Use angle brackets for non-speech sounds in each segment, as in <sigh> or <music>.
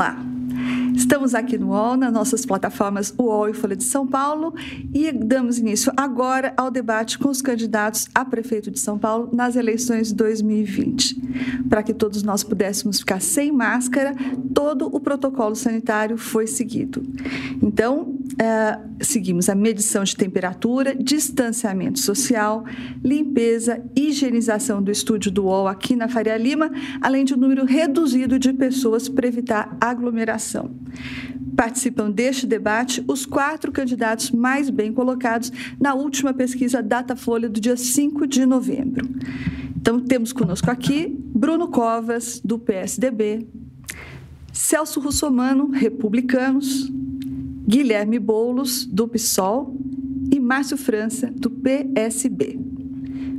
lá. Estamos aqui no UOL, nas nossas plataformas UOL e Folha de São Paulo, e damos início agora ao debate com os candidatos a prefeito de São Paulo nas eleições de 2020. Para que todos nós pudéssemos ficar sem máscara, todo o protocolo sanitário foi seguido. Então, é, seguimos a medição de temperatura, distanciamento social, limpeza, higienização do estúdio do UOL aqui na Faria Lima, além de um número reduzido de pessoas para evitar aglomeração. Participam deste debate os quatro candidatos mais bem colocados na última pesquisa Datafolha do dia 5 de novembro. Então, temos conosco aqui Bruno Covas, do PSDB, Celso Russomano, Republicanos, Guilherme Boulos, do PSOL, e Márcio França, do PSB.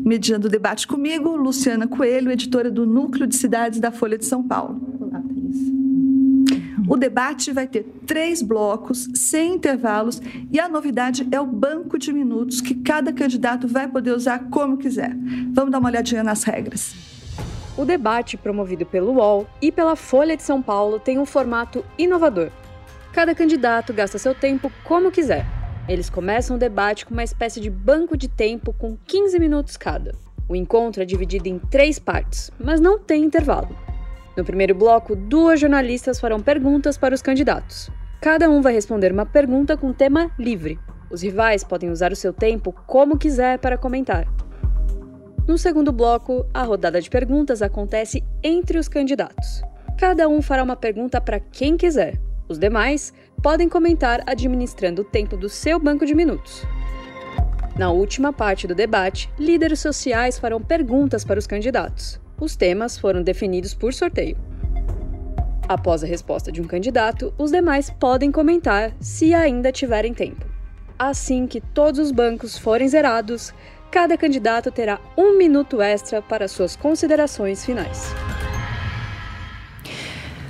Mediando o debate comigo, Luciana Coelho, editora do Núcleo de Cidades da Folha de São Paulo. O debate vai ter três blocos, sem intervalos, e a novidade é o banco de minutos que cada candidato vai poder usar como quiser. Vamos dar uma olhadinha nas regras. O debate promovido pelo UOL e pela Folha de São Paulo tem um formato inovador. Cada candidato gasta seu tempo como quiser. Eles começam o debate com uma espécie de banco de tempo com 15 minutos cada. O encontro é dividido em três partes, mas não tem intervalo. No primeiro bloco, duas jornalistas farão perguntas para os candidatos. Cada um vai responder uma pergunta com tema livre. Os rivais podem usar o seu tempo como quiser para comentar. No segundo bloco, a rodada de perguntas acontece entre os candidatos. Cada um fará uma pergunta para quem quiser. Os demais podem comentar administrando o tempo do seu banco de minutos. Na última parte do debate, líderes sociais farão perguntas para os candidatos. Os temas foram definidos por sorteio. Após a resposta de um candidato, os demais podem comentar se ainda tiverem tempo. Assim que todos os bancos forem zerados, cada candidato terá um minuto extra para suas considerações finais.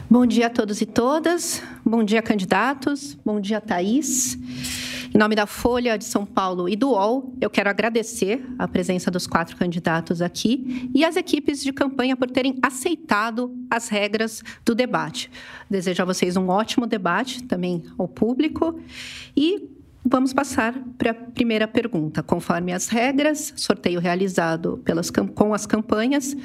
Bom dia a todos e todas. Bom dia, candidatos. Bom dia, Thaís. Em nome da Folha de São Paulo e do UOL, eu quero agradecer a presença dos quatro candidatos aqui e as equipes de campanha por terem aceitado as regras do debate. Desejo a vocês um ótimo debate, também ao público. E Vamos passar para a primeira pergunta. Conforme as regras, sorteio realizado pelas, com as campanhas,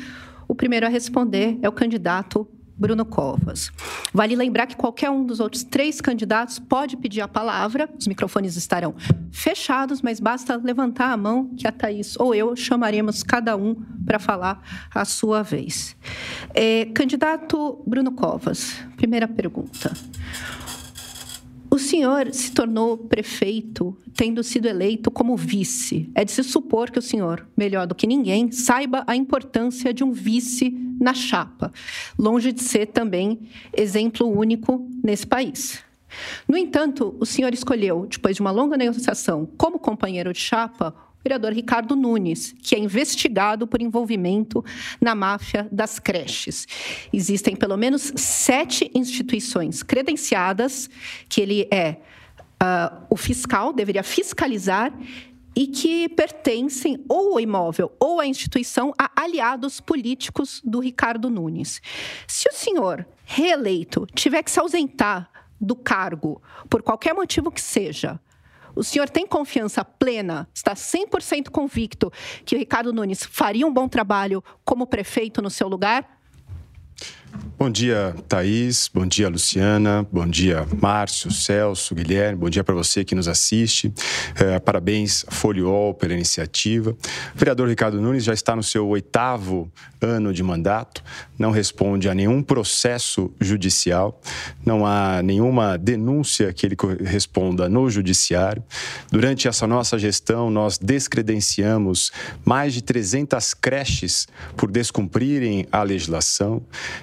o primeiro a responder é o candidato Bruno Covas. Vale lembrar que qualquer um dos outros três candidatos pode pedir a palavra, os microfones estarão fechados, mas basta levantar a mão que a Thaís ou eu chamaremos cada um para falar a sua vez. É, candidato Bruno Covas, primeira pergunta. O senhor se tornou prefeito tendo sido eleito como vice. É de se supor que o senhor, melhor do que ninguém, saiba a importância de um vice na chapa, longe de ser também exemplo único nesse país. No entanto, o senhor escolheu, depois de uma longa negociação, como companheiro de chapa, vereador Ricardo Nunes, que é investigado por envolvimento na máfia das creches. Existem pelo menos sete instituições credenciadas que ele é uh, o fiscal, deveria fiscalizar e que pertencem ou ao imóvel ou à instituição a aliados políticos do Ricardo Nunes. Se o senhor reeleito tiver que se ausentar do cargo por qualquer motivo que seja, o senhor tem confiança plena, está 100% convicto que o Ricardo Nunes faria um bom trabalho como prefeito no seu lugar? Bom dia, Thaís. Bom dia, Luciana. Bom dia, Márcio, Celso, Guilherme. Bom dia para você que nos assiste. É, parabéns, Foliol, pela iniciativa. O vereador Ricardo Nunes já está no seu oitavo ano de mandato, não responde a nenhum processo judicial, não há nenhuma denúncia que ele responda no judiciário. Durante essa nossa gestão, nós descredenciamos mais de 300 creches por descumprirem a legislação.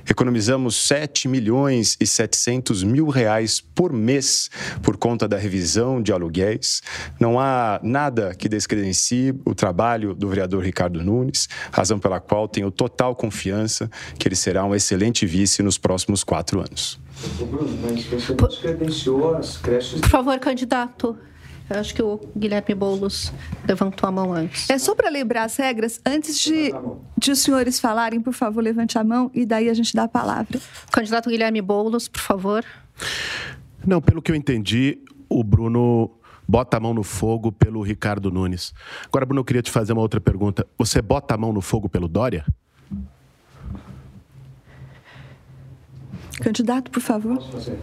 Economizamos 7 milhões e 700 mil reais por mês por conta da revisão de aluguéis. Não há nada que descredencie o trabalho do vereador Ricardo Nunes, razão pela qual tenho total confiança que ele será um excelente vice nos próximos quatro anos. Bruno, mas você descredenciou as creches. Por favor, candidato. Eu acho que o Guilherme Boulos levantou a mão antes. É só para lembrar as regras, antes de, de os senhores falarem, por favor, levante a mão e daí a gente dá a palavra. Candidato Guilherme Boulos, por favor. Não, pelo que eu entendi, o Bruno bota a mão no fogo pelo Ricardo Nunes. Agora, Bruno, eu queria te fazer uma outra pergunta. Você bota a mão no fogo pelo Dória? Candidato, por favor. Posso fazer?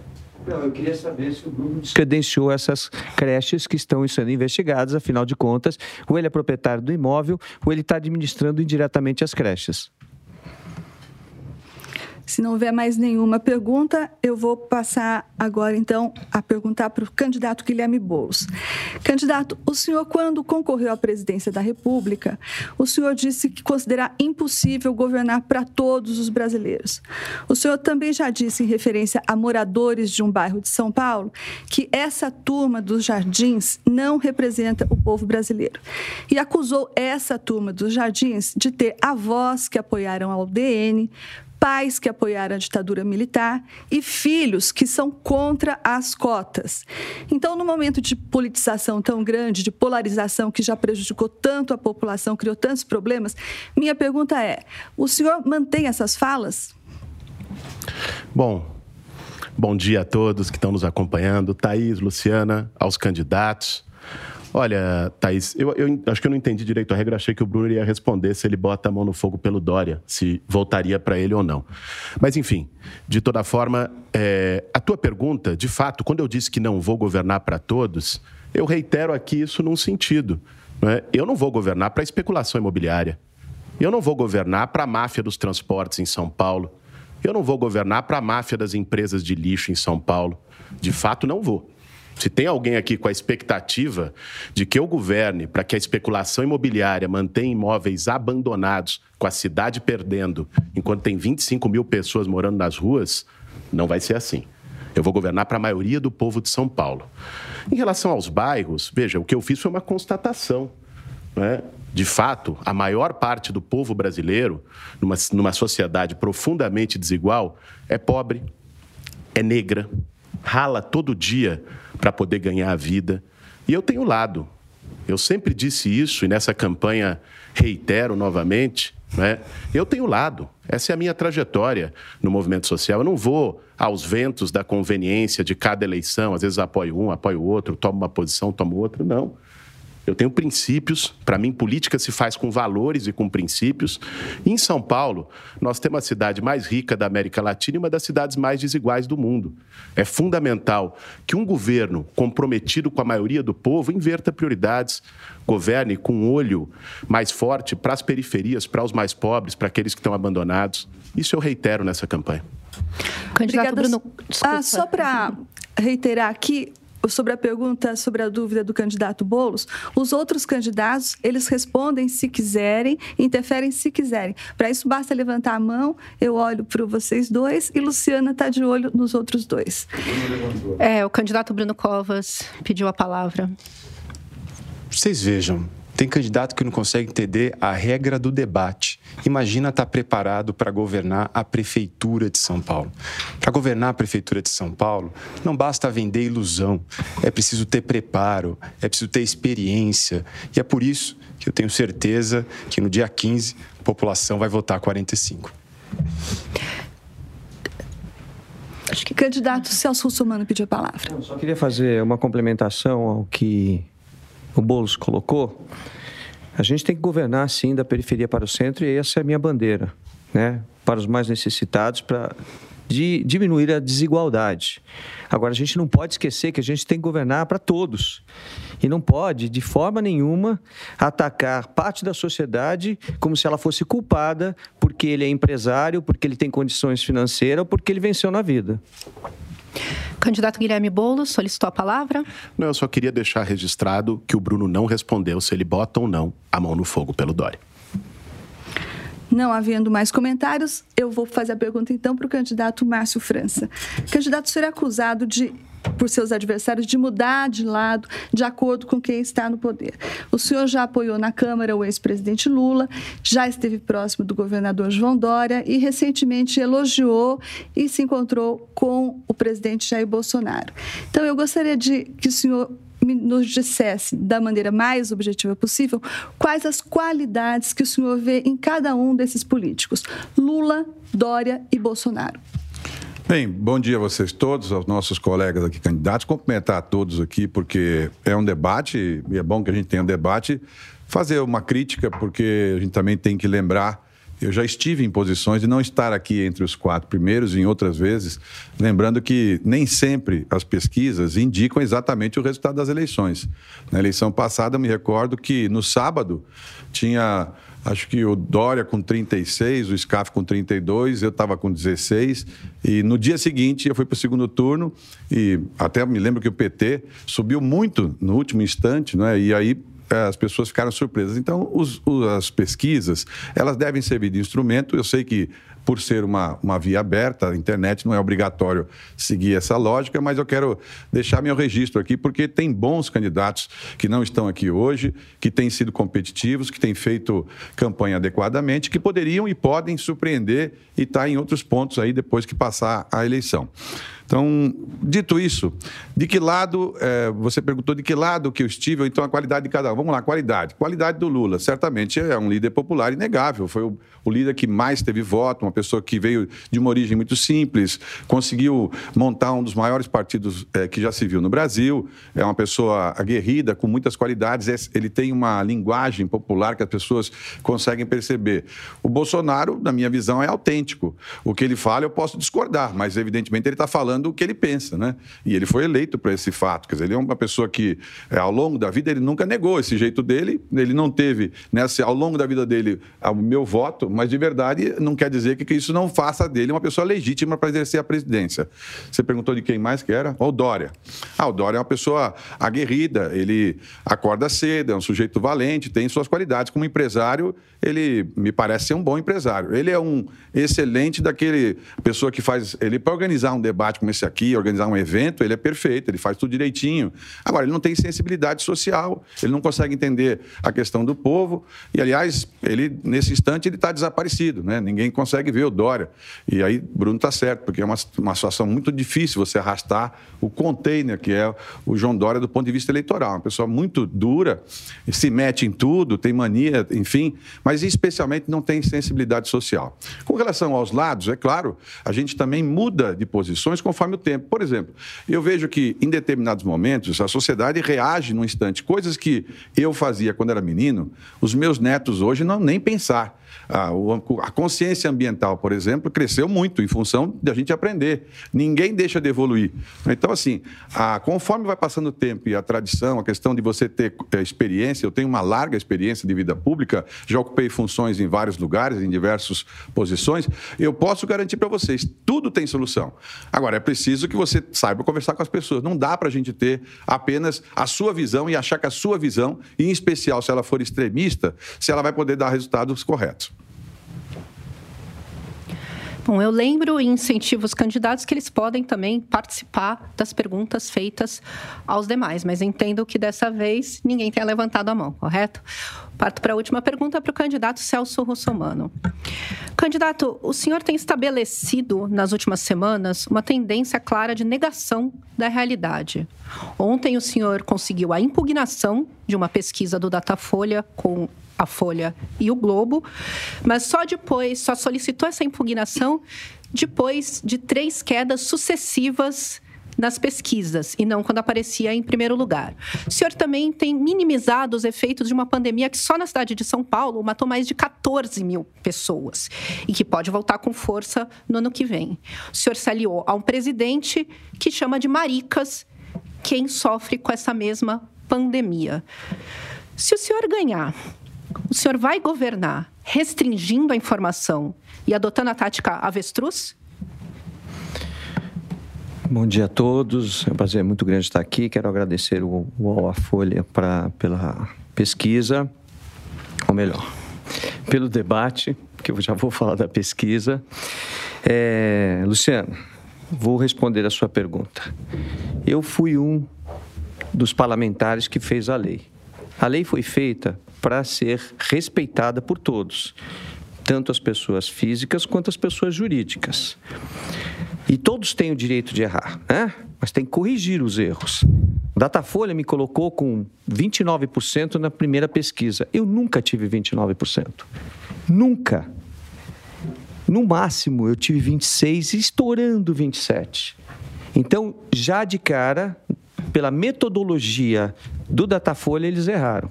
Não, eu queria saber se o Bruno credenciou essas creches que estão sendo investigadas, afinal de contas, ou ele é proprietário do imóvel, ou ele está administrando indiretamente as creches. Se não houver mais nenhuma pergunta, eu vou passar agora, então, a perguntar para o candidato Guilherme Boulos. Candidato, o senhor, quando concorreu à presidência da República, o senhor disse que considera impossível governar para todos os brasileiros. O senhor também já disse, em referência a moradores de um bairro de São Paulo, que essa turma dos jardins não representa o povo brasileiro. E acusou essa turma dos jardins de ter avós que apoiaram a UDN, pais que apoiaram a ditadura militar e filhos que são contra as cotas. Então, no momento de politização tão grande, de polarização que já prejudicou tanto a população, criou tantos problemas, minha pergunta é: o senhor mantém essas falas? Bom, bom dia a todos que estão nos acompanhando, Thaís, Luciana, aos candidatos. Olha, Thaís, eu, eu, acho que eu não entendi direito a regra. Achei que o Bruno iria responder se ele bota a mão no fogo pelo Dória, se voltaria para ele ou não. Mas, enfim, de toda forma, é, a tua pergunta, de fato, quando eu disse que não vou governar para todos, eu reitero aqui isso num sentido. Não é? Eu não vou governar para especulação imobiliária. Eu não vou governar para a máfia dos transportes em São Paulo. Eu não vou governar para a máfia das empresas de lixo em São Paulo. De fato, não vou. Se tem alguém aqui com a expectativa de que eu governe para que a especulação imobiliária mantenha imóveis abandonados, com a cidade perdendo, enquanto tem 25 mil pessoas morando nas ruas, não vai ser assim. Eu vou governar para a maioria do povo de São Paulo. Em relação aos bairros, veja, o que eu fiz foi uma constatação. Né? De fato, a maior parte do povo brasileiro, numa, numa sociedade profundamente desigual, é pobre, é negra, rala todo dia para poder ganhar a vida. E eu tenho lado. Eu sempre disse isso e nessa campanha reitero novamente. Né? Eu tenho lado. Essa é a minha trajetória no movimento social. Eu não vou aos ventos da conveniência de cada eleição. Às vezes apoio um, apoio outro, tomo uma posição, tomo outra. Não. Eu tenho princípios. Para mim, política se faz com valores e com princípios. E em São Paulo, nós temos a cidade mais rica da América Latina e uma das cidades mais desiguais do mundo. É fundamental que um governo comprometido com a maioria do povo inverta prioridades, governe com um olho mais forte para as periferias, para os mais pobres, para aqueles que estão abandonados. Isso eu reitero nessa campanha. Candidato Obrigada. Bruno. Ah, só para reiterar aqui, sobre a pergunta, sobre a dúvida do candidato Bolos, os outros candidatos, eles respondem se quiserem, interferem se quiserem. Para isso, basta levantar a mão, eu olho para vocês dois e Luciana está de olho nos outros dois. É, o candidato Bruno Covas pediu a palavra. Vocês vejam, tem candidato que não consegue entender a regra do debate. Imagina estar tá preparado para governar a prefeitura de São Paulo. Para governar a prefeitura de São Paulo, não basta vender ilusão. É preciso ter preparo, é preciso ter experiência. E é por isso que eu tenho certeza que no dia 15 a população vai votar 45. Acho que candidato Celso Russomano pediu a palavra. Eu só queria fazer uma complementação ao que o Boulos colocou, a gente tem que governar, sim, da periferia para o centro e essa é a minha bandeira, né? Para os mais necessitados, para de diminuir a desigualdade. Agora, a gente não pode esquecer que a gente tem que governar para todos. E não pode, de forma nenhuma, atacar parte da sociedade como se ela fosse culpada porque ele é empresário, porque ele tem condições financeiras ou porque ele venceu na vida. Candidato Guilherme Boulos solicitou a palavra. Não, eu só queria deixar registrado que o Bruno não respondeu se ele bota ou não a mão no fogo pelo Dória. Não havendo mais comentários, eu vou fazer a pergunta então para o candidato Márcio França. candidato, o senhor é acusado de por seus adversários de mudar de lado de acordo com quem está no poder. O senhor já apoiou na Câmara o ex-presidente Lula, já esteve próximo do governador João Dória e recentemente elogiou e se encontrou com o presidente Jair Bolsonaro. Então eu gostaria de que o senhor nos dissesse da maneira mais objetiva possível quais as qualidades que o senhor vê em cada um desses políticos, Lula, Dória e Bolsonaro. Bem, bom dia a vocês todos, aos nossos colegas aqui candidatos. Cumprimentar a todos aqui, porque é um debate, e é bom que a gente tenha um debate. Fazer uma crítica, porque a gente também tem que lembrar. Eu já estive em posições de não estar aqui entre os quatro primeiros, em outras vezes, lembrando que nem sempre as pesquisas indicam exatamente o resultado das eleições. Na eleição passada, eu me recordo que no sábado tinha acho que o Dória com 36, o SCAF com 32, eu estava com 16. E no dia seguinte eu fui para o segundo turno e até me lembro que o PT subiu muito no último instante, não é? E aí eh, as pessoas ficaram surpresas. Então, os, os, as pesquisas, elas devem servir de instrumento. Eu sei que por ser uma, uma via aberta, a internet não é obrigatório seguir essa lógica, mas eu quero deixar meu registro aqui, porque tem bons candidatos que não estão aqui hoje, que têm sido competitivos, que têm feito campanha adequadamente, que poderiam e podem surpreender e estar tá em outros pontos aí depois que passar a eleição. Então, dito isso, de que lado, é, você perguntou de que lado que eu estive, então a qualidade de cada um. Vamos lá, qualidade. Qualidade do Lula, certamente é um líder popular inegável. Foi o, o líder que mais teve voto, uma pessoa que veio de uma origem muito simples, conseguiu montar um dos maiores partidos é, que já se viu no Brasil, é uma pessoa aguerrida, com muitas qualidades, é, ele tem uma linguagem popular que as pessoas conseguem perceber. O Bolsonaro, na minha visão, é autêntico. O que ele fala eu posso discordar, mas evidentemente ele está falando falando o que ele pensa, né? E ele foi eleito para esse fato. Quer dizer, ele é uma pessoa que, é, ao longo da vida, ele nunca negou esse jeito dele. Ele não teve, nessa, ao longo da vida dele, o meu voto, mas de verdade não quer dizer que, que isso não faça dele uma pessoa legítima para exercer a presidência. Você perguntou de quem mais que era? O Dória. Ah, o Dória é uma pessoa aguerrida, ele acorda cedo, é um sujeito valente, tem suas qualidades. Como empresário, ele me parece ser um bom empresário. Ele é um excelente daquele pessoa que faz. Ele, para organizar um debate como esse aqui, organizar um evento, ele é perfeito, ele faz tudo direitinho. Agora, ele não tem sensibilidade social, ele não consegue entender a questão do povo. E, aliás, ele, nesse instante, ele está desaparecido, né? Ninguém consegue ver o Dória. E aí, Bruno está certo, porque é uma, uma situação muito difícil você arrastar o container que é o João Dória do ponto de vista eleitoral. Uma pessoa muito dura, se mete em tudo, tem mania, enfim, mas especialmente não tem sensibilidade social. Com relação aos lados, é claro, a gente também muda de posições conforme o tempo. Por exemplo, eu vejo que em determinados momentos a sociedade reage num instante. Coisas que eu fazia quando era menino, os meus netos hoje não nem pensar. A, consciência ambiental, por exemplo, cresceu muito em função de a gente aprender. Ninguém deixa de evoluir. Então, assim, a, conforme vai passando o tempo e a tradição, a questão de você ter é, experiência, eu tenho uma larga experiência de vida pública, já ocupei funções em vários lugares, em diversas posições, eu posso garantir para vocês, tudo tem solução. Agora, é preciso que você saiba conversar com as pessoas. Não dá para a gente ter apenas a sua visão e achar que a sua visão, em especial se ela for extremista, se ela vai poder dar resultados corretos. Bom, eu lembro e incentivo os candidatos que eles podem também participar das perguntas feitas aos demais, mas entendo que dessa vez ninguém tenha levantado a mão, correto? Parto para a última pergunta para o candidato Celso Russomano. Candidato, o senhor tem estabelecido nas últimas semanas uma tendência clara de negação da realidade. Ontem o senhor conseguiu a impugnação de uma pesquisa do Datafolha com a Folha e o Globo, mas só depois, só solicitou essa impugnação depois de três quedas sucessivas nas pesquisas e não quando aparecia em primeiro lugar. O senhor também tem minimizado os efeitos de uma pandemia que só na cidade de São Paulo matou mais de 14 mil pessoas e que pode voltar com força no ano que vem. O senhor se aliou a um presidente que chama de maricas quem sofre com essa mesma pandemia. Se o senhor ganhar o senhor vai governar restringindo a informação e adotando a tática avestruz? Bom dia a todos. É um prazer muito grande estar aqui. Quero agradecer o UOL, a Folha pra, pela pesquisa, ou melhor, pelo debate, que eu já vou falar da pesquisa. É, Luciano, vou responder a sua pergunta. Eu fui um dos parlamentares que fez a lei. A lei foi feita para ser respeitada por todos, tanto as pessoas físicas quanto as pessoas jurídicas. E todos têm o direito de errar, né? mas tem que corrigir os erros. Datafolha me colocou com 29% na primeira pesquisa. Eu nunca tive 29%. Nunca. No máximo, eu tive 26 estourando 27. Então, já de cara, pela metodologia do Datafolha, eles erraram.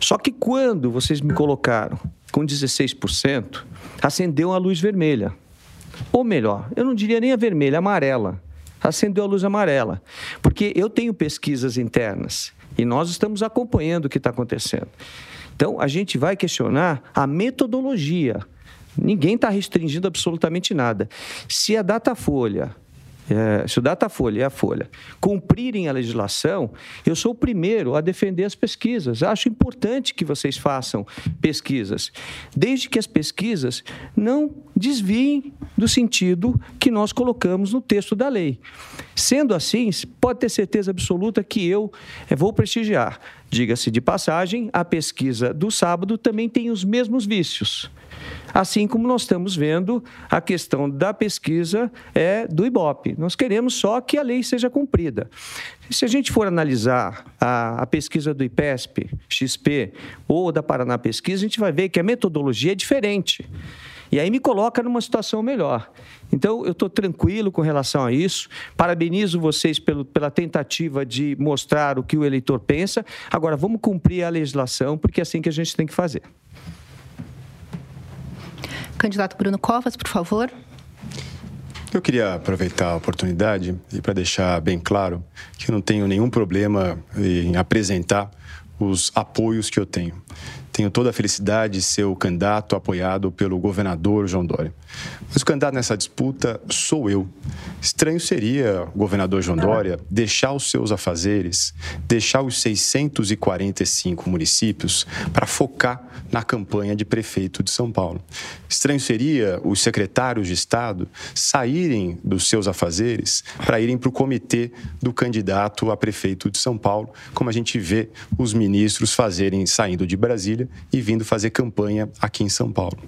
Só que quando vocês me colocaram com 16%, acendeu a luz vermelha. Ou melhor, eu não diria nem a vermelha, a amarela. Acendeu a luz amarela. Porque eu tenho pesquisas internas e nós estamos acompanhando o que está acontecendo. Então, a gente vai questionar a metodologia. Ninguém está restringindo absolutamente nada. Se a Datafolha é, se o Datafolha e a Folha cumprirem a legislação, eu sou o primeiro a defender as pesquisas. Acho importante que vocês façam pesquisas, desde que as pesquisas não desviem do sentido que nós colocamos no texto da lei. Sendo assim, pode ter certeza absoluta que eu é, vou prestigiar. Diga-se de passagem, a pesquisa do sábado também tem os mesmos vícios. Assim como nós estamos vendo a questão da pesquisa é, do IBOP. Nós queremos só que a lei seja cumprida. Se a gente for analisar a, a pesquisa do IPESP, XP ou da Paraná Pesquisa, a gente vai ver que a metodologia é diferente. E aí me coloca numa situação melhor. Então, eu estou tranquilo com relação a isso. Parabenizo vocês pelo, pela tentativa de mostrar o que o eleitor pensa. Agora, vamos cumprir a legislação, porque é assim que a gente tem que fazer. Candidato Bruno Covas, por favor. Eu queria aproveitar a oportunidade e para deixar bem claro que eu não tenho nenhum problema em apresentar os apoios que eu tenho. Tenho toda a felicidade de ser o candidato apoiado pelo governador João Dória. Mas o candidato nessa disputa sou eu. Estranho seria o governador João Dória deixar os seus afazeres, deixar os 645 municípios para focar na campanha de prefeito de São Paulo. Estranho seria os secretários de Estado saírem dos seus afazeres para irem para o comitê do candidato a prefeito de São Paulo, como a gente vê os ministros fazerem saindo de Brasília e vindo fazer campanha aqui em São Paulo.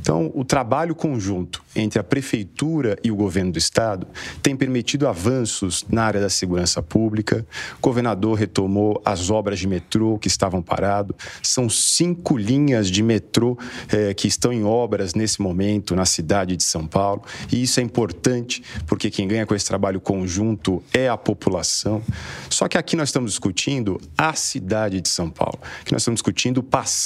Então, o trabalho conjunto entre a prefeitura e o governo do estado tem permitido avanços na área da segurança pública. O governador retomou as obras de metrô que estavam paradas. São cinco linhas de metrô eh, que estão em obras nesse momento na cidade de São Paulo. E isso é importante porque quem ganha com esse trabalho conjunto é a população. Só que aqui nós estamos discutindo a cidade de São Paulo, que nós estamos discutindo o passado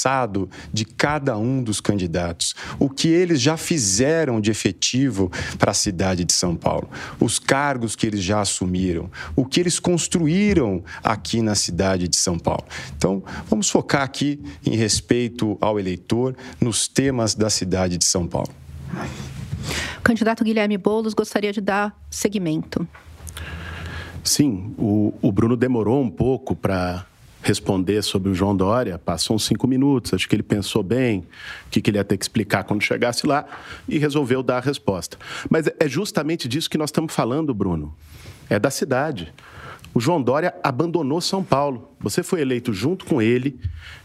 de cada um dos candidatos, o que eles já fizeram de efetivo para a cidade de São Paulo, os cargos que eles já assumiram, o que eles construíram aqui na cidade de São Paulo. Então, vamos focar aqui em respeito ao eleitor, nos temas da cidade de São Paulo. O candidato Guilherme Boulos gostaria de dar seguimento. Sim, o, o Bruno demorou um pouco para responder sobre o João Dória, passou uns cinco minutos, acho que ele pensou bem o que, que ele ia ter que explicar quando chegasse lá e resolveu dar a resposta. Mas é justamente disso que nós estamos falando, Bruno. É da cidade. O João Dória abandonou São Paulo. Você foi eleito junto com ele.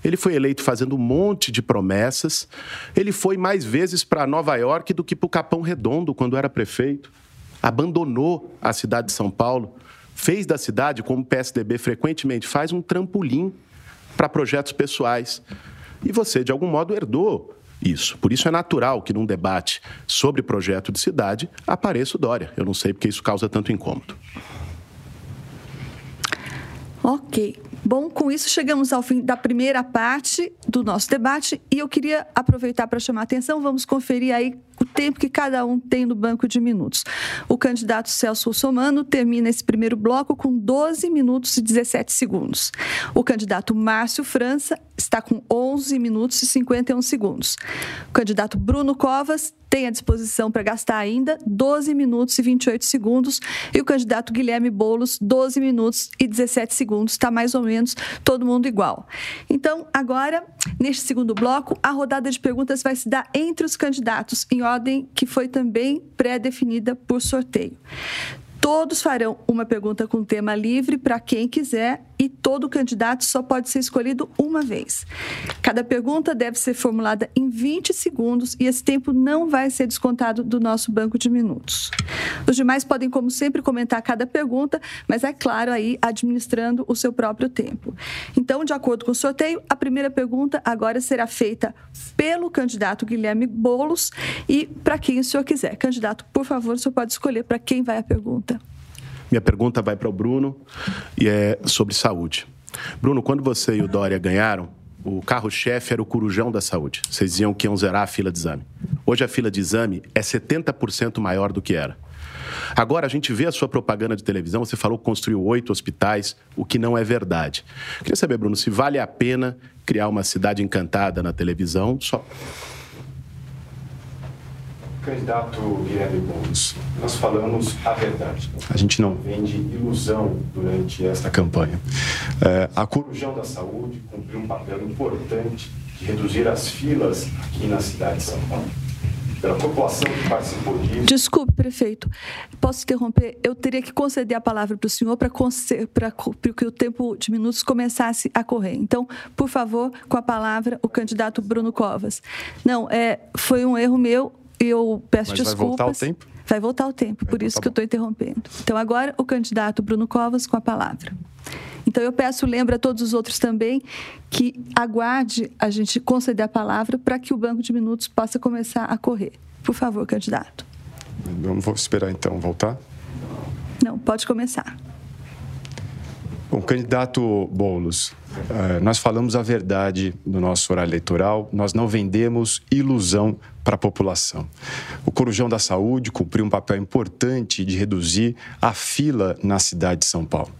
Ele foi eleito fazendo um monte de promessas. Ele foi mais vezes para Nova York do que para o Capão Redondo quando era prefeito. Abandonou a cidade de São Paulo fez da cidade, como o PSDB frequentemente faz, um trampolim para projetos pessoais. E você, de algum modo, herdou isso. Por isso é natural que num debate sobre projeto de cidade apareça o Dória. Eu não sei porque isso causa tanto incômodo. Ok. Bom, com isso chegamos ao fim da primeira parte do nosso debate e eu queria aproveitar para chamar a atenção, vamos conferir aí o tempo que cada um tem no banco de minutos. O candidato Celso Russomano termina esse primeiro bloco com 12 minutos e 17 segundos. O candidato Márcio França está com 11 minutos e 51 segundos. O candidato Bruno Covas tem à disposição para gastar ainda 12 minutos e 28 segundos. E o candidato Guilherme Boulos, 12 minutos e 17 segundos. Está mais ou menos todo mundo igual. Então, agora, neste segundo bloco, a rodada de perguntas vai se dar entre os candidatos, em ordem que foi também pré-definida por sorteio. Todos farão uma pergunta com tema livre para quem quiser e todo candidato só pode ser escolhido uma vez. Cada pergunta deve ser formulada em 20 segundos e esse tempo não vai ser descontado do nosso banco de minutos. Os demais podem, como sempre, comentar cada pergunta, mas é claro aí administrando o seu próprio tempo. Então, de acordo com o sorteio, a primeira pergunta agora será feita pelo candidato Guilherme Bolos e para quem o senhor quiser. Candidato, por favor, o senhor pode escolher para quem vai a pergunta. Minha pergunta vai para o Bruno e é sobre saúde. Bruno, quando você e o Dória ganharam, o carro-chefe era o corujão da saúde. Vocês diziam que iam zerar a fila de exame. Hoje a fila de exame é 70% maior do que era. Agora, a gente vê a sua propaganda de televisão, você falou que construiu oito hospitais, o que não é verdade. Queria saber, Bruno, se vale a pena criar uma cidade encantada na televisão só Candidato Guilherme Boulos, nós falamos a verdade. A gente não vende ilusão durante esta campanha. É, a Corujão da Saúde cumpriu um papel importante de reduzir as filas aqui na cidade de São Paulo. Pela população que participou disso. Desculpe, prefeito. Posso interromper? Eu teria que conceder a palavra para o senhor para que o tempo de minutos começasse a correr. Então, por favor, com a palavra, o candidato Bruno Covas. Não, é, foi um erro meu eu peço Mas desculpas. Vai voltar o tempo? Vai voltar o tempo, por então isso que eu estou interrompendo. Então, agora o candidato Bruno Covas com a palavra. Então, eu peço, lembra a todos os outros também, que aguarde a gente conceder a palavra para que o banco de minutos possa começar a correr. Por favor, candidato. Vamos esperar então voltar? Não, pode começar. Bom, candidato Boulos, eh, nós falamos a verdade no nosso horário eleitoral, nós não vendemos ilusão para a população. O Corujão da Saúde cumpriu um papel importante de reduzir a fila na cidade de São Paulo.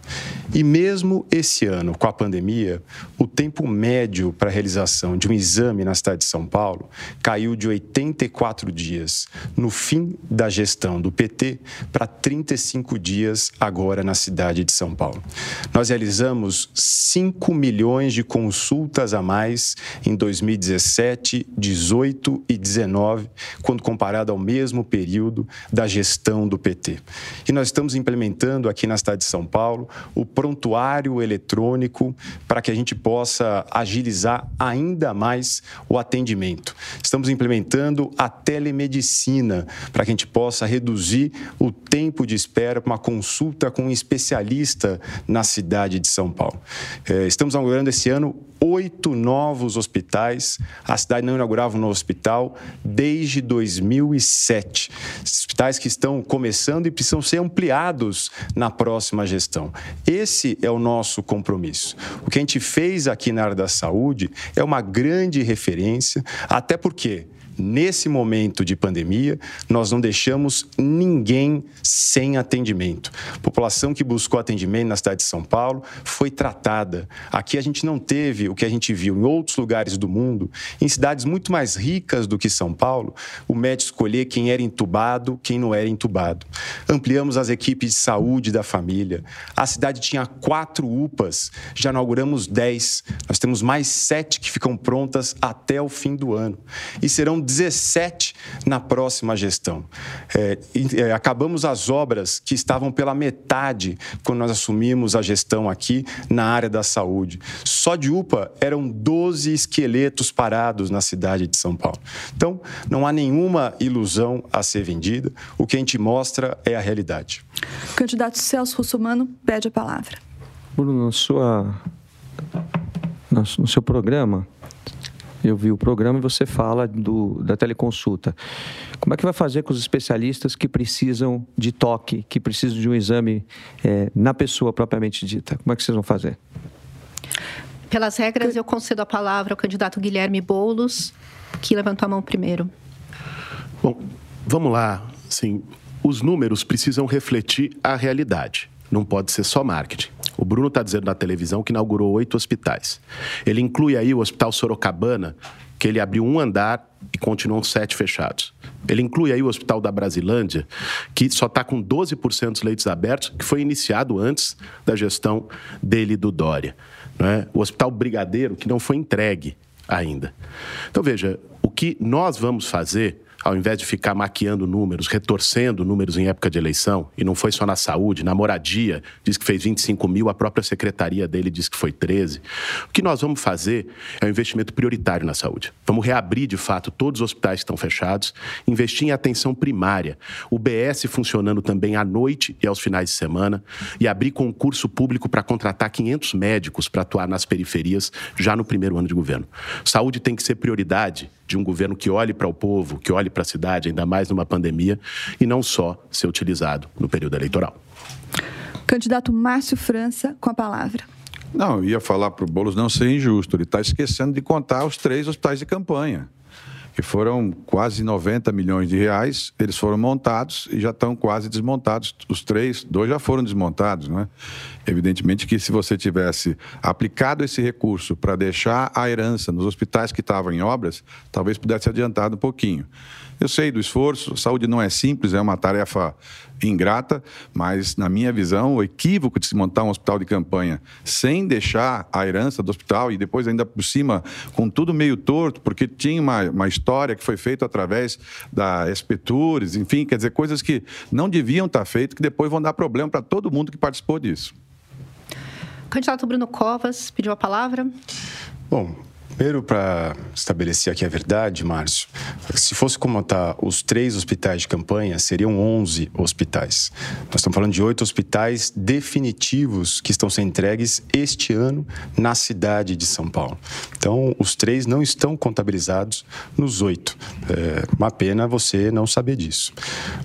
E mesmo esse ano, com a pandemia, o tempo médio para a realização de um exame na cidade de São Paulo caiu de 84 dias no fim da gestão do PT para 35 dias agora na cidade de São Paulo. Nós realizamos 5 milhões de consultas a mais em 2017, 18 e 19 quando comparado ao mesmo período da gestão do PT. E nós estamos implementando aqui na cidade de São Paulo o prontuário eletrônico para que a gente possa agilizar ainda mais o atendimento. Estamos implementando a telemedicina para que a gente possa reduzir o tempo de espera para uma consulta com um especialista na cidade de São Paulo. É, estamos inaugurando esse ano oito novos hospitais. A cidade não inaugurava um novo hospital desde 2007. Hospitais que estão começando e precisam ser ampliados na próxima gestão. Esse é o nosso compromisso. O que a gente fez aqui na área da saúde é uma grande referência, até porque Nesse momento de pandemia, nós não deixamos ninguém sem atendimento. A população que buscou atendimento na cidade de São Paulo foi tratada. Aqui a gente não teve o que a gente viu em outros lugares do mundo, em cidades muito mais ricas do que São Paulo, o médico escolher quem era entubado, quem não era entubado. Ampliamos as equipes de saúde da família. A cidade tinha quatro UPAs, já inauguramos dez. Nós temos mais sete que ficam prontas até o fim do ano. E serão 17 na próxima gestão. É, é, acabamos as obras que estavam pela metade quando nós assumimos a gestão aqui na área da saúde. Só de UPA eram 12 esqueletos parados na cidade de São Paulo. Então, não há nenhuma ilusão a ser vendida. O que a gente mostra é a realidade. O candidato Celso Russomano pede a palavra. Bruno, na sua, no seu programa, eu vi o programa e você fala do, da teleconsulta. Como é que vai fazer com os especialistas que precisam de toque, que precisam de um exame é, na pessoa propriamente dita? Como é que vocês vão fazer? Pelas regras, eu concedo a palavra ao candidato Guilherme Boulos, que levantou a mão primeiro. Bom, vamos lá. Sim, os números precisam refletir a realidade. Não pode ser só marketing. O Bruno está dizendo na televisão que inaugurou oito hospitais. Ele inclui aí o Hospital Sorocabana, que ele abriu um andar e continuam sete fechados. Ele inclui aí o Hospital da Brasilândia, que só está com 12% dos leitos abertos, que foi iniciado antes da gestão dele do Dória. É? O Hospital Brigadeiro, que não foi entregue ainda. Então, veja, o que nós vamos fazer ao invés de ficar maquiando números, retorcendo números em época de eleição, e não foi só na saúde, na moradia, diz que fez 25 mil, a própria secretaria dele diz que foi 13. O que nós vamos fazer é um investimento prioritário na saúde. Vamos reabrir, de fato, todos os hospitais que estão fechados, investir em atenção primária, o BS funcionando também à noite e aos finais de semana, e abrir concurso público para contratar 500 médicos para atuar nas periferias já no primeiro ano de governo. Saúde tem que ser prioridade de um governo que olhe para o povo, que olhe para a cidade, ainda mais numa pandemia, e não só ser utilizado no período eleitoral. Candidato Márcio França, com a palavra. Não, eu ia falar para o Boulos não ser injusto. Ele está esquecendo de contar os três hospitais de campanha que foram quase 90 milhões de reais, eles foram montados e já estão quase desmontados. Os três, dois já foram desmontados, não é? Evidentemente que se você tivesse aplicado esse recurso para deixar a herança nos hospitais que estavam em obras, talvez pudesse adiantado um pouquinho. Eu sei do esforço, saúde não é simples, é uma tarefa ingrata, mas, na minha visão, o equívoco de se montar um hospital de campanha sem deixar a herança do hospital e depois, ainda por cima, com tudo meio torto, porque tinha uma, uma história que foi feita através da Espetures, enfim, quer dizer, coisas que não deviam estar feitas, que depois vão dar problema para todo mundo que participou disso. O candidato Bruno Covas pediu a palavra. Bom, Primeiro, para estabelecer aqui a verdade, Márcio, se fosse comentar os três hospitais de campanha, seriam 11 hospitais. Nós estamos falando de oito hospitais definitivos que estão sendo entregues este ano na cidade de São Paulo. Então, os três não estão contabilizados nos oito. É uma pena você não saber disso.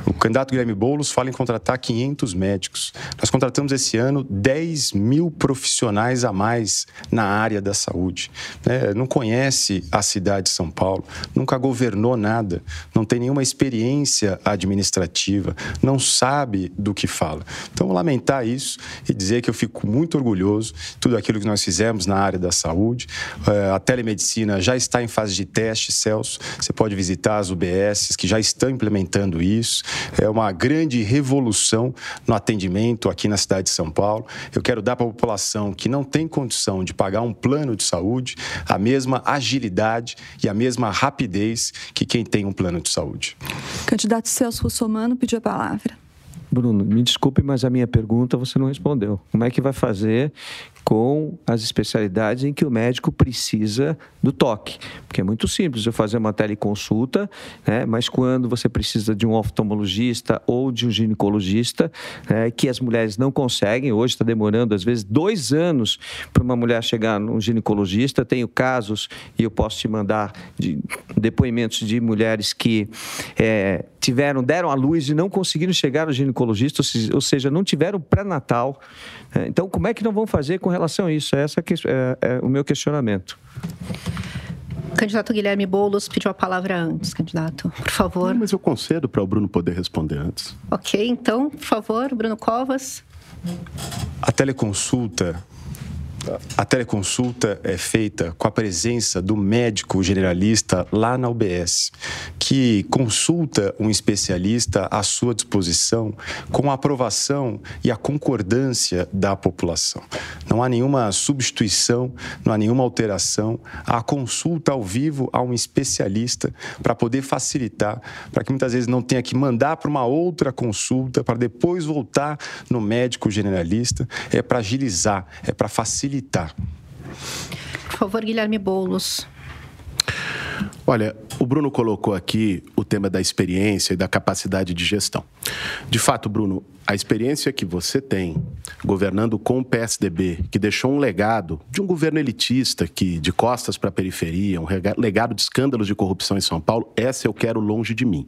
O candidato Guilherme Boulos fala em contratar 500 médicos. Nós contratamos esse ano 10 mil profissionais a mais na área da saúde. É, não conhece a cidade de São Paulo, nunca governou nada, não tem nenhuma experiência administrativa, não sabe do que fala. Então, lamentar isso e dizer que eu fico muito orgulhoso de tudo aquilo que nós fizemos na área da saúde. Eh, a telemedicina já está em fase de teste, Celso. Você pode visitar as UBSs que já estão implementando isso. É uma grande revolução no atendimento aqui na cidade de São Paulo. Eu quero dar para a população que não tem condição de pagar um plano de saúde a mesma agilidade e a mesma rapidez que quem tem um plano de saúde. Candidato Celso Russomano pediu a palavra. Bruno, me desculpe, mas a minha pergunta você não respondeu. Como é que vai fazer com as especialidades em que o médico precisa do toque? Porque é muito simples eu fazer uma teleconsulta, né? mas quando você precisa de um oftalmologista ou de um ginecologista, né? que as mulheres não conseguem, hoje está demorando às vezes dois anos para uma mulher chegar num ginecologista. Tenho casos, e eu posso te mandar de depoimentos de mulheres que é, tiveram, deram à luz e não conseguiram chegar ao ginecologista, ou seja, não tiveram pré-natal. É, então, como é que não vão fazer com relação a isso? Essa é, é o meu questionamento. O candidato Guilherme Boulos pediu a palavra antes, candidato. Por favor. Não, mas eu concedo para o Bruno poder responder antes. Ok, então, por favor, Bruno Covas. A teleconsulta a teleconsulta é feita com a presença do médico generalista lá na UBS, que consulta um especialista à sua disposição com a aprovação e a concordância da população. Não há nenhuma substituição, não há nenhuma alteração. A consulta ao vivo a um especialista para poder facilitar, para que muitas vezes não tenha que mandar para uma outra consulta, para depois voltar no médico generalista. É para agilizar, é para facilitar facilitar. Por favor, Guilherme Boulos. Olha, o Bruno colocou aqui o tema da experiência e da capacidade de gestão. De fato, Bruno, a experiência que você tem governando com o PSDB, que deixou um legado de um governo elitista que de costas para a periferia, um legado de escândalos de corrupção em São Paulo, essa eu quero longe de mim.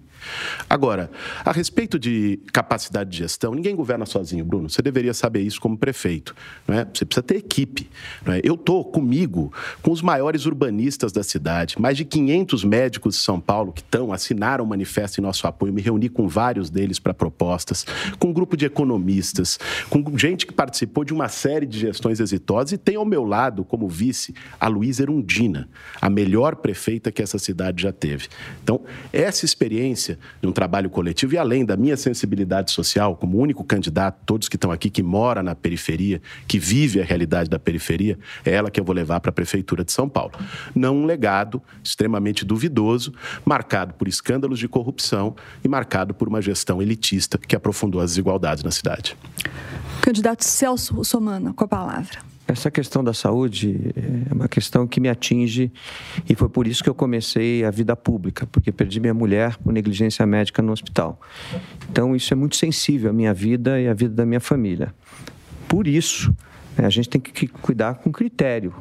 Agora, a respeito de capacidade de gestão, ninguém governa sozinho, Bruno. Você deveria saber isso como prefeito. Não é? Você precisa ter equipe. Não é? Eu estou comigo, com os maiores urbanistas da cidade, mais de 500 médicos de São Paulo que estão, assinaram um manifesto em nosso apoio, me reuni com vários deles para propostas, com um grupo grupo de economistas, com gente que participou de uma série de gestões exitosas e tem ao meu lado, como vice, a Luísa Erundina, a melhor prefeita que essa cidade já teve. Então, essa experiência de um trabalho coletivo e além da minha sensibilidade social, como único candidato, todos que estão aqui, que mora na periferia, que vive a realidade da periferia, é ela que eu vou levar para a Prefeitura de São Paulo. Não um legado extremamente duvidoso, marcado por escândalos de corrupção e marcado por uma gestão elitista que aprofundou as desigualdades na cidade. Candidato Celso Russomano, com a palavra. Essa questão da saúde é uma questão que me atinge e foi por isso que eu comecei a vida pública, porque perdi minha mulher por negligência médica no hospital. Então, isso é muito sensível à minha vida e à vida da minha família. Por isso, né, a gente tem que cuidar com critério.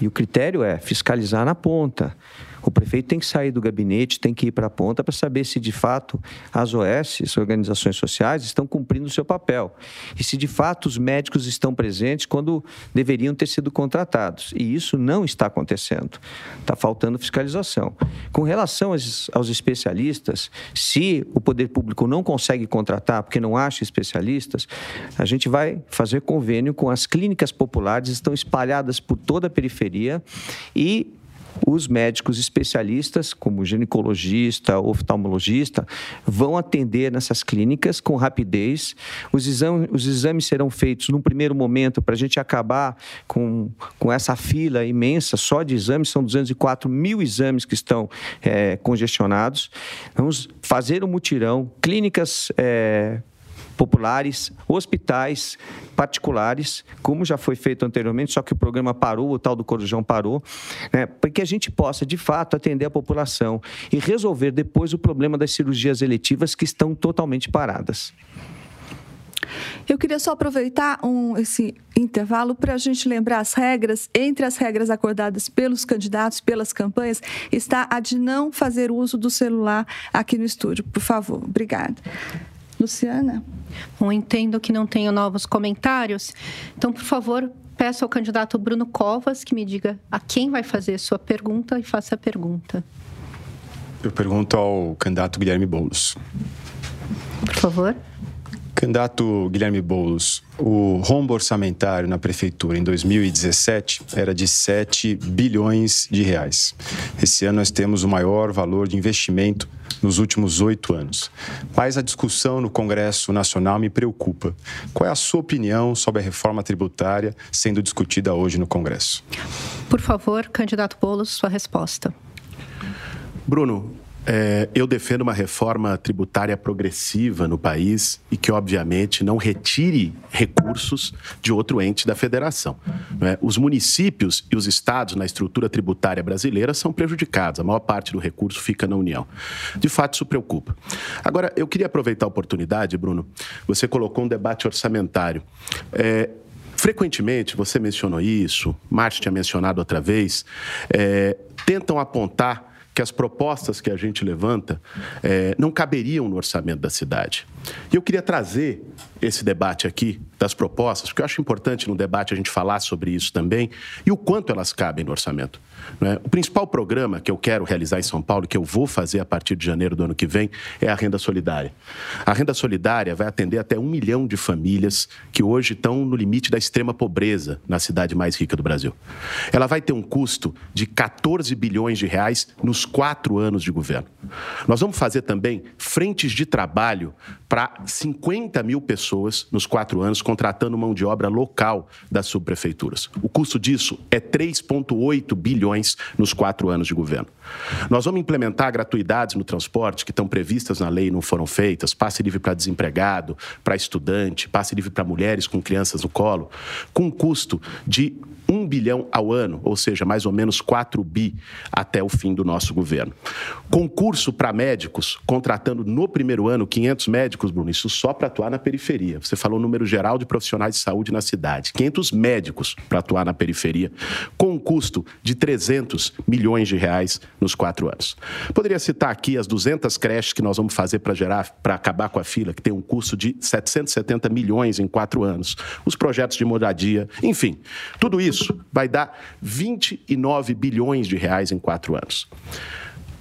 E o critério é fiscalizar na ponta. O prefeito tem que sair do gabinete, tem que ir para a ponta para saber se de fato as OS, as organizações sociais, estão cumprindo o seu papel. E se de fato os médicos estão presentes quando deveriam ter sido contratados. E isso não está acontecendo. Está faltando fiscalização. Com relação aos, aos especialistas, se o poder público não consegue contratar porque não acha especialistas, a gente vai fazer convênio com as clínicas populares, estão espalhadas por toda a periferia e os médicos especialistas, como ginecologista, oftalmologista, vão atender nessas clínicas com rapidez. Os exames, os exames serão feitos num primeiro momento para a gente acabar com, com essa fila imensa só de exames, são 204 mil exames que estão é, congestionados. Vamos fazer um mutirão, clínicas. É, populares, hospitais particulares, como já foi feito anteriormente, só que o programa parou, o tal do Corujão parou, né, para que a gente possa, de fato, atender a população e resolver depois o problema das cirurgias eletivas que estão totalmente paradas. Eu queria só aproveitar um, esse intervalo para a gente lembrar as regras. Entre as regras acordadas pelos candidatos, pelas campanhas, está a de não fazer uso do celular aqui no estúdio. Por favor, obrigada. Luciana? Bom, entendo que não tenho novos comentários. Então, por favor, peço ao candidato Bruno Covas que me diga a quem vai fazer sua pergunta e faça a pergunta. Eu pergunto ao candidato Guilherme Boulos. Por favor. Candidato Guilherme Boulos, o rombo orçamentário na prefeitura em 2017 era de 7 bilhões de reais. Esse ano nós temos o maior valor de investimento nos últimos oito anos. Mas a discussão no Congresso Nacional me preocupa. Qual é a sua opinião sobre a reforma tributária sendo discutida hoje no Congresso? Por favor, candidato Boulos, sua resposta. Bruno, é, eu defendo uma reforma tributária progressiva no país e que, obviamente, não retire recursos de outro ente da federação. É? Os municípios e os estados na estrutura tributária brasileira são prejudicados, a maior parte do recurso fica na União. De fato, isso preocupa. Agora, eu queria aproveitar a oportunidade, Bruno, você colocou um debate orçamentário. É, frequentemente, você mencionou isso, Márcio tinha mencionado outra vez, é, tentam apontar que as propostas que a gente levanta é, não caberiam no orçamento da cidade. E eu queria trazer esse debate aqui das propostas, porque eu acho importante no debate a gente falar sobre isso também e o quanto elas cabem no orçamento. É? O principal programa que eu quero realizar em São Paulo, que eu vou fazer a partir de janeiro do ano que vem, é a renda solidária. A renda solidária vai atender até um milhão de famílias que hoje estão no limite da extrema pobreza na cidade mais rica do Brasil. Ela vai ter um custo de 14 bilhões de reais nos quatro anos de governo. Nós vamos fazer também frentes de trabalho para 50 mil pessoas nos quatro anos, contratando mão de obra local das subprefeituras. O custo disso é 3,8 bilhões nos quatro anos de governo. Nós vamos implementar gratuidades no transporte que estão previstas na lei e não foram feitas, passe livre para desempregado, para estudante, passe livre para mulheres com crianças no colo, com um custo de um bilhão ao ano, ou seja, mais ou menos 4 bi até o fim do nosso governo. Concurso para médicos, contratando no primeiro ano 500 médicos, Bruno, isso só para atuar na periferia. Você falou o número geral de profissionais de saúde na cidade. 500 médicos para atuar na periferia, com um custo de 300 milhões de reais nos quatro anos. Poderia citar aqui as 200 creches que nós vamos fazer para gerar, para acabar com a fila, que tem um custo de 770 milhões em quatro anos. Os projetos de moradia, enfim, tudo isso isso vai dar 29 bilhões de reais em quatro anos.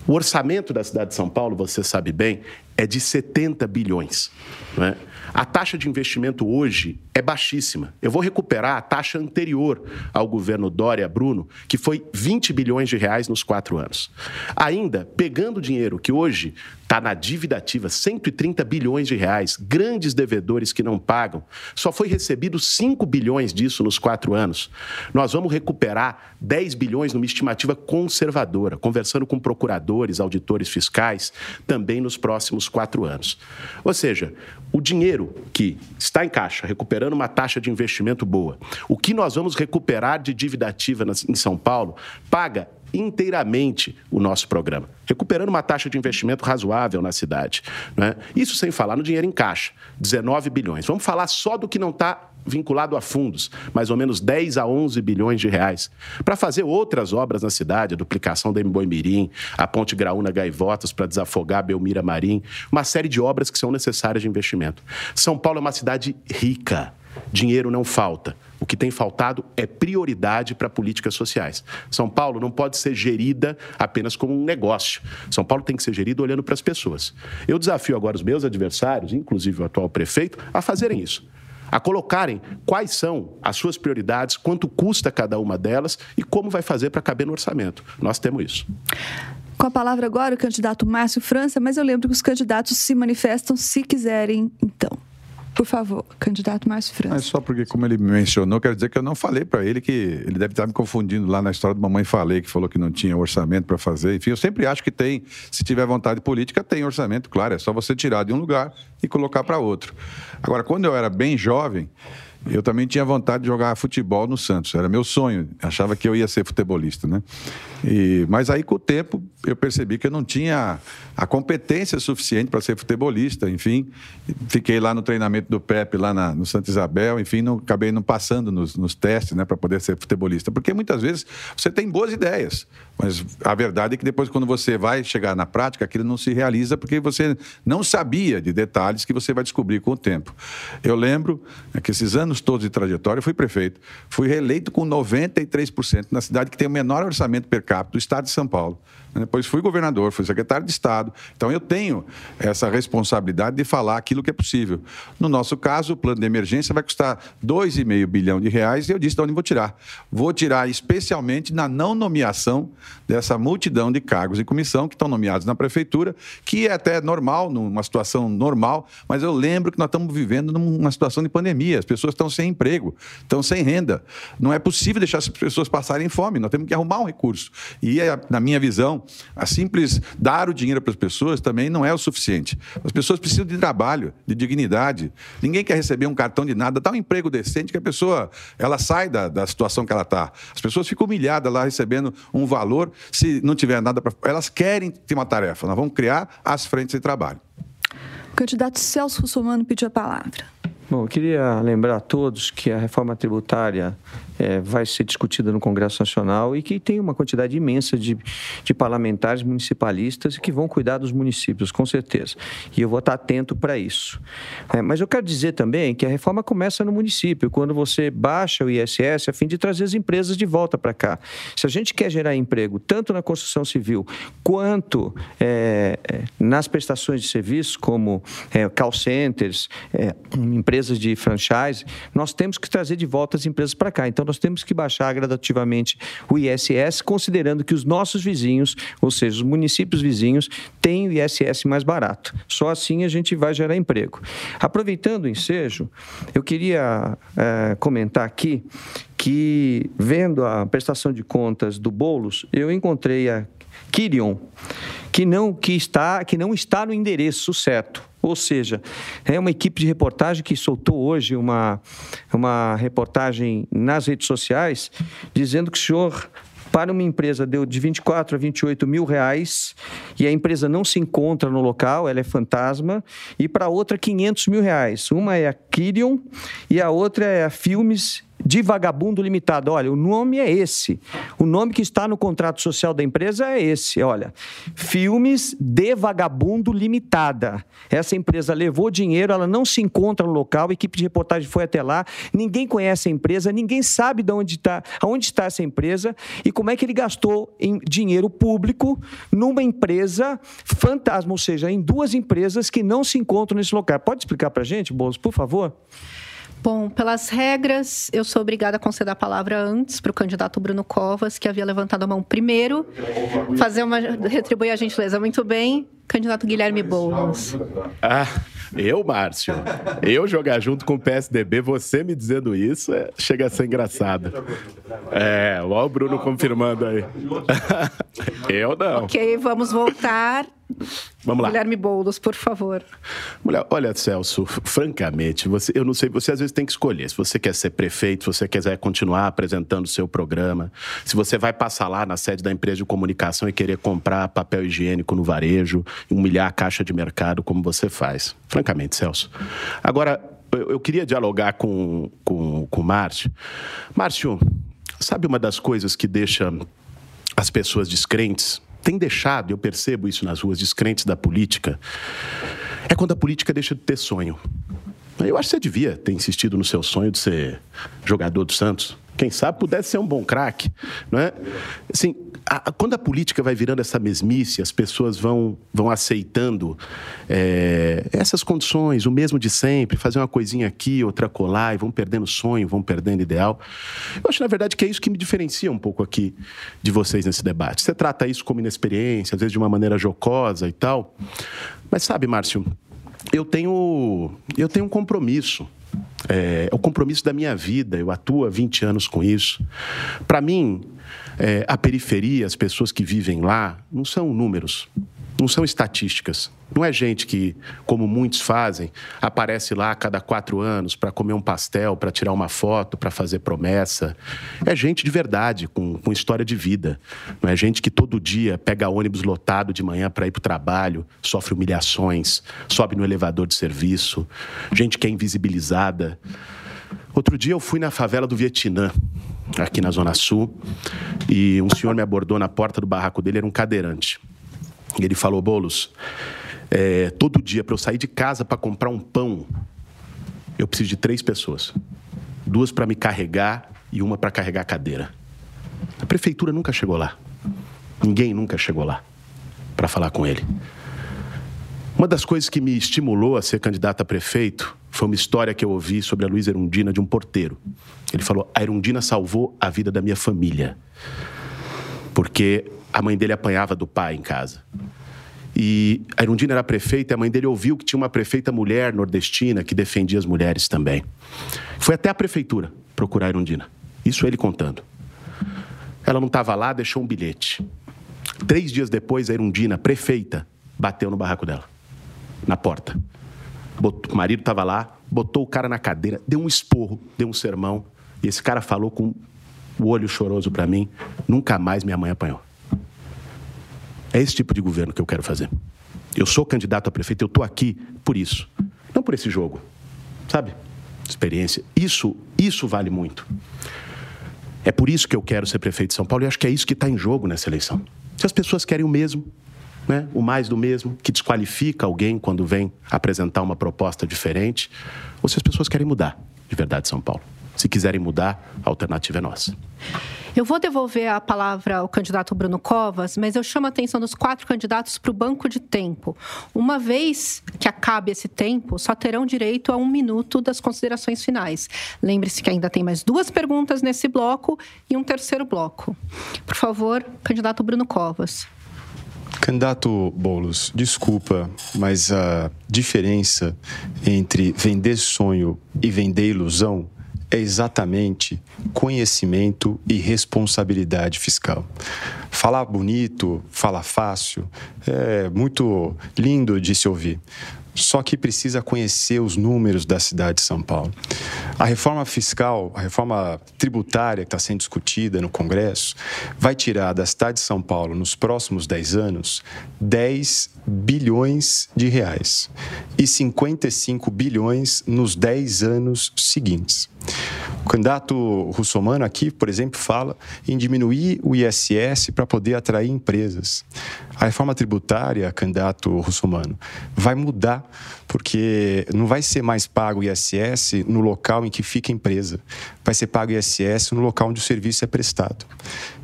O orçamento da cidade de São Paulo, você sabe bem, é de 70 bilhões. Não é? A taxa de investimento hoje é baixíssima. Eu vou recuperar a taxa anterior ao governo Dória Bruno, que foi 20 bilhões de reais nos quatro anos. Ainda, pegando dinheiro que hoje está na dívida ativa, 130 bilhões de reais, grandes devedores que não pagam, só foi recebido 5 bilhões disso nos quatro anos. Nós vamos recuperar 10 bilhões numa estimativa conservadora, conversando com procuradores, auditores fiscais, também nos próximos quatro anos. Ou seja, o dinheiro que está em caixa, recuperando uma taxa de investimento boa, o que nós vamos recuperar de dívida ativa em São Paulo, paga inteiramente o nosso programa, recuperando uma taxa de investimento razoável na cidade. Né? Isso sem falar no dinheiro em caixa, 19 bilhões. Vamos falar só do que não está vinculado a fundos, mais ou menos 10 a 11 bilhões de reais, para fazer outras obras na cidade, a duplicação da Mirim, a ponte Graúna Gaivotas para desafogar Belmira Marim, uma série de obras que são necessárias de investimento. São Paulo é uma cidade rica, dinheiro não falta. O que tem faltado é prioridade para políticas sociais. São Paulo não pode ser gerida apenas como um negócio. São Paulo tem que ser gerido olhando para as pessoas. Eu desafio agora os meus adversários, inclusive o atual prefeito, a fazerem isso a colocarem quais são as suas prioridades, quanto custa cada uma delas e como vai fazer para caber no orçamento. Nós temos isso. Com a palavra agora o candidato Márcio França, mas eu lembro que os candidatos se manifestam se quiserem, então. Por favor, candidato Márcio França. É só porque, como ele me mencionou, quero dizer que eu não falei para ele que ele deve estar me confundindo lá na história do Mamãe Falei, que falou que não tinha orçamento para fazer. Enfim, eu sempre acho que tem, se tiver vontade política, tem orçamento, claro. É só você tirar de um lugar e colocar para outro. Agora, quando eu era bem jovem, eu também tinha vontade de jogar futebol no Santos, era meu sonho. Achava que eu ia ser futebolista, né? E, mas aí, com o tempo, eu percebi que eu não tinha a competência suficiente para ser futebolista. Enfim, fiquei lá no treinamento do Pepe, lá na, no Santa Isabel. Enfim, não, acabei não passando nos, nos testes né, para poder ser futebolista. Porque muitas vezes você tem boas ideias, mas a verdade é que depois, quando você vai chegar na prática, aquilo não se realiza porque você não sabia de detalhes que você vai descobrir com o tempo. Eu lembro né, que esses anos todos de trajetória, fui prefeito, fui reeleito com 93% na cidade que tem o menor orçamento per capita do estado de São Paulo. Depois fui governador, fui secretário de Estado. Então eu tenho essa responsabilidade de falar aquilo que é possível. No nosso caso, o plano de emergência vai custar 2,5 bilhão de reais e eu disse de onde vou tirar. Vou tirar especialmente na não nomeação dessa multidão de cargos e comissão que estão nomeados na prefeitura, que é até normal, numa situação normal, mas eu lembro que nós estamos vivendo numa situação de pandemia. As pessoas estão sem emprego, estão sem renda. Não é possível deixar as pessoas passarem fome, nós temos que arrumar um recurso. E, na minha visão, a simples dar o dinheiro para as pessoas também não é o suficiente. As pessoas precisam de trabalho, de dignidade. Ninguém quer receber um cartão de nada, dá um emprego decente que a pessoa ela sai da, da situação que ela está. As pessoas ficam humilhadas lá recebendo um valor se não tiver nada para. Elas querem ter uma tarefa. Nós vamos criar as frentes de trabalho. O candidato Celso Russomano pediu a palavra. Bom, eu queria lembrar a todos que a reforma tributária é, vai ser discutida no Congresso Nacional e que tem uma quantidade imensa de, de parlamentares municipalistas que vão cuidar dos municípios, com certeza. E eu vou estar atento para isso. É, mas eu quero dizer também que a reforma começa no município, quando você baixa o ISS a fim de trazer as empresas de volta para cá. Se a gente quer gerar emprego, tanto na construção civil quanto é, nas prestações de serviços, como é, call centers, é, empresas de franchise, nós temos que trazer de volta as empresas para cá. Então, então, nós temos que baixar gradativamente o ISS, considerando que os nossos vizinhos, ou seja, os municípios vizinhos, têm o ISS mais barato. Só assim a gente vai gerar emprego. Aproveitando o ensejo, eu queria é, comentar aqui que, vendo a prestação de contas do Bolos, eu encontrei a Kirion, que não, que está, que não está no endereço certo. Ou seja, é uma equipe de reportagem que soltou hoje uma, uma reportagem nas redes sociais dizendo que o senhor para uma empresa deu de 24 a 28 mil reais e a empresa não se encontra no local, ela é fantasma, e para outra 500 mil reais. Uma é a Kirion e a outra é a Filmes de Vagabundo Limitada. Olha, o nome é esse. O nome que está no contrato social da empresa é esse. Olha, Filmes de Vagabundo Limitada. Essa empresa levou dinheiro, ela não se encontra no local, a equipe de reportagem foi até lá, ninguém conhece a empresa, ninguém sabe de onde está, aonde está essa empresa e como é que ele gastou em dinheiro público numa empresa fantasma, ou seja, em duas empresas que não se encontram nesse local. Pode explicar para a gente, Bolos, por favor? Bom, pelas regras, eu sou obrigada a conceder a palavra antes para o candidato Bruno Covas, que havia levantado a mão primeiro. Fazer uma. retribuir a gentileza. Muito bem. Candidato Guilherme Boulos. Ah, eu, Márcio? Eu jogar junto com o PSDB, você me dizendo isso, é, chega a ser engraçado. É, olha o Bruno confirmando aí. <laughs> eu não. Ok, vamos voltar. Vamos lá. Guilherme Boulos, por favor. Olha, olha, Celso, francamente, você, eu não sei, você às vezes tem que escolher. Se você quer ser prefeito, se você quiser continuar apresentando o seu programa, se você vai passar lá na sede da empresa de comunicação e querer comprar papel higiênico no varejo, humilhar a caixa de mercado como você faz. Francamente, Celso. Agora, eu, eu queria dialogar com, com, com o Márcio. Márcio, sabe uma das coisas que deixa as pessoas descrentes tem deixado, eu percebo isso nas ruas, descrentes da política, é quando a política deixa de ter sonho. Eu acho que você devia ter insistido no seu sonho de ser jogador do Santos. Quem sabe pudesse ser um bom craque, não é? Assim, a, quando a política vai virando essa mesmice, as pessoas vão, vão aceitando é, essas condições, o mesmo de sempre, fazer uma coisinha aqui, outra colar, e vão perdendo sonho, vão perdendo ideal. Eu acho, na verdade, que é isso que me diferencia um pouco aqui de vocês nesse debate. Você trata isso como inexperiência, às vezes de uma maneira jocosa e tal. Mas sabe, Márcio, eu tenho, eu tenho um compromisso é, é, o compromisso da minha vida. Eu atuo há 20 anos com isso. Para mim, é, a periferia, as pessoas que vivem lá, não são números, não são estatísticas. Não é gente que, como muitos fazem, aparece lá a cada quatro anos para comer um pastel, para tirar uma foto, para fazer promessa. É gente de verdade, com, com história de vida. Não é gente que todo dia pega ônibus lotado de manhã para ir para o trabalho, sofre humilhações, sobe no elevador de serviço. Gente que é invisibilizada. Outro dia eu fui na favela do Vietnã, aqui na Zona Sul, e um senhor me abordou na porta do barraco dele, era um cadeirante. Ele falou: Bolos, é, todo dia para eu sair de casa para comprar um pão, eu preciso de três pessoas: duas para me carregar e uma para carregar a cadeira. A prefeitura nunca chegou lá. Ninguém nunca chegou lá para falar com ele. Uma das coisas que me estimulou a ser candidato a prefeito foi uma história que eu ouvi sobre a Luísa Erundina de um porteiro. Ele falou: a Erundina salvou a vida da minha família. Porque a mãe dele apanhava do pai em casa. E a Erundina era prefeita e a mãe dele ouviu que tinha uma prefeita mulher nordestina que defendia as mulheres também. Foi até a prefeitura procurar a Erundina. Isso ele contando. Ela não estava lá, deixou um bilhete. Três dias depois, a Erundina, prefeita, bateu no barraco dela, na porta. Botou, o marido estava lá, botou o cara na cadeira, deu um esporro, deu um sermão. E esse cara falou com o olho choroso para mim: nunca mais minha mãe apanhou. É esse tipo de governo que eu quero fazer. Eu sou candidato a prefeito, eu estou aqui por isso. Não por esse jogo, sabe? Experiência. Isso, isso vale muito. É por isso que eu quero ser prefeito de São Paulo e acho que é isso que está em jogo nessa eleição. Se as pessoas querem o mesmo, né, o mais do mesmo, que desqualifica alguém quando vem apresentar uma proposta diferente, ou se as pessoas querem mudar de verdade São Paulo. Se quiserem mudar, a alternativa é nossa. Eu vou devolver a palavra ao candidato Bruno Covas, mas eu chamo a atenção dos quatro candidatos para o banco de tempo. Uma vez que acabe esse tempo, só terão direito a um minuto das considerações finais. Lembre-se que ainda tem mais duas perguntas nesse bloco e um terceiro bloco. Por favor, candidato Bruno Covas. Candidato Bolos, desculpa, mas a diferença entre vender sonho e vender ilusão é exatamente conhecimento e responsabilidade fiscal. Falar bonito, falar fácil, é muito lindo de se ouvir. Só que precisa conhecer os números da cidade de São Paulo. A reforma fiscal, a reforma tributária que está sendo discutida no Congresso, vai tirar da cidade de São Paulo, nos próximos 10 anos, 10 bilhões de reais e 55 bilhões nos 10 anos seguintes. candidato russomano aqui, por exemplo, fala em diminuir o ISS para poder atrair empresas. A reforma tributária, candidato russomano, vai mudar, porque não vai ser mais pago o ISS no local em que fica a empresa, vai ser pago o ISS no local onde o serviço é prestado.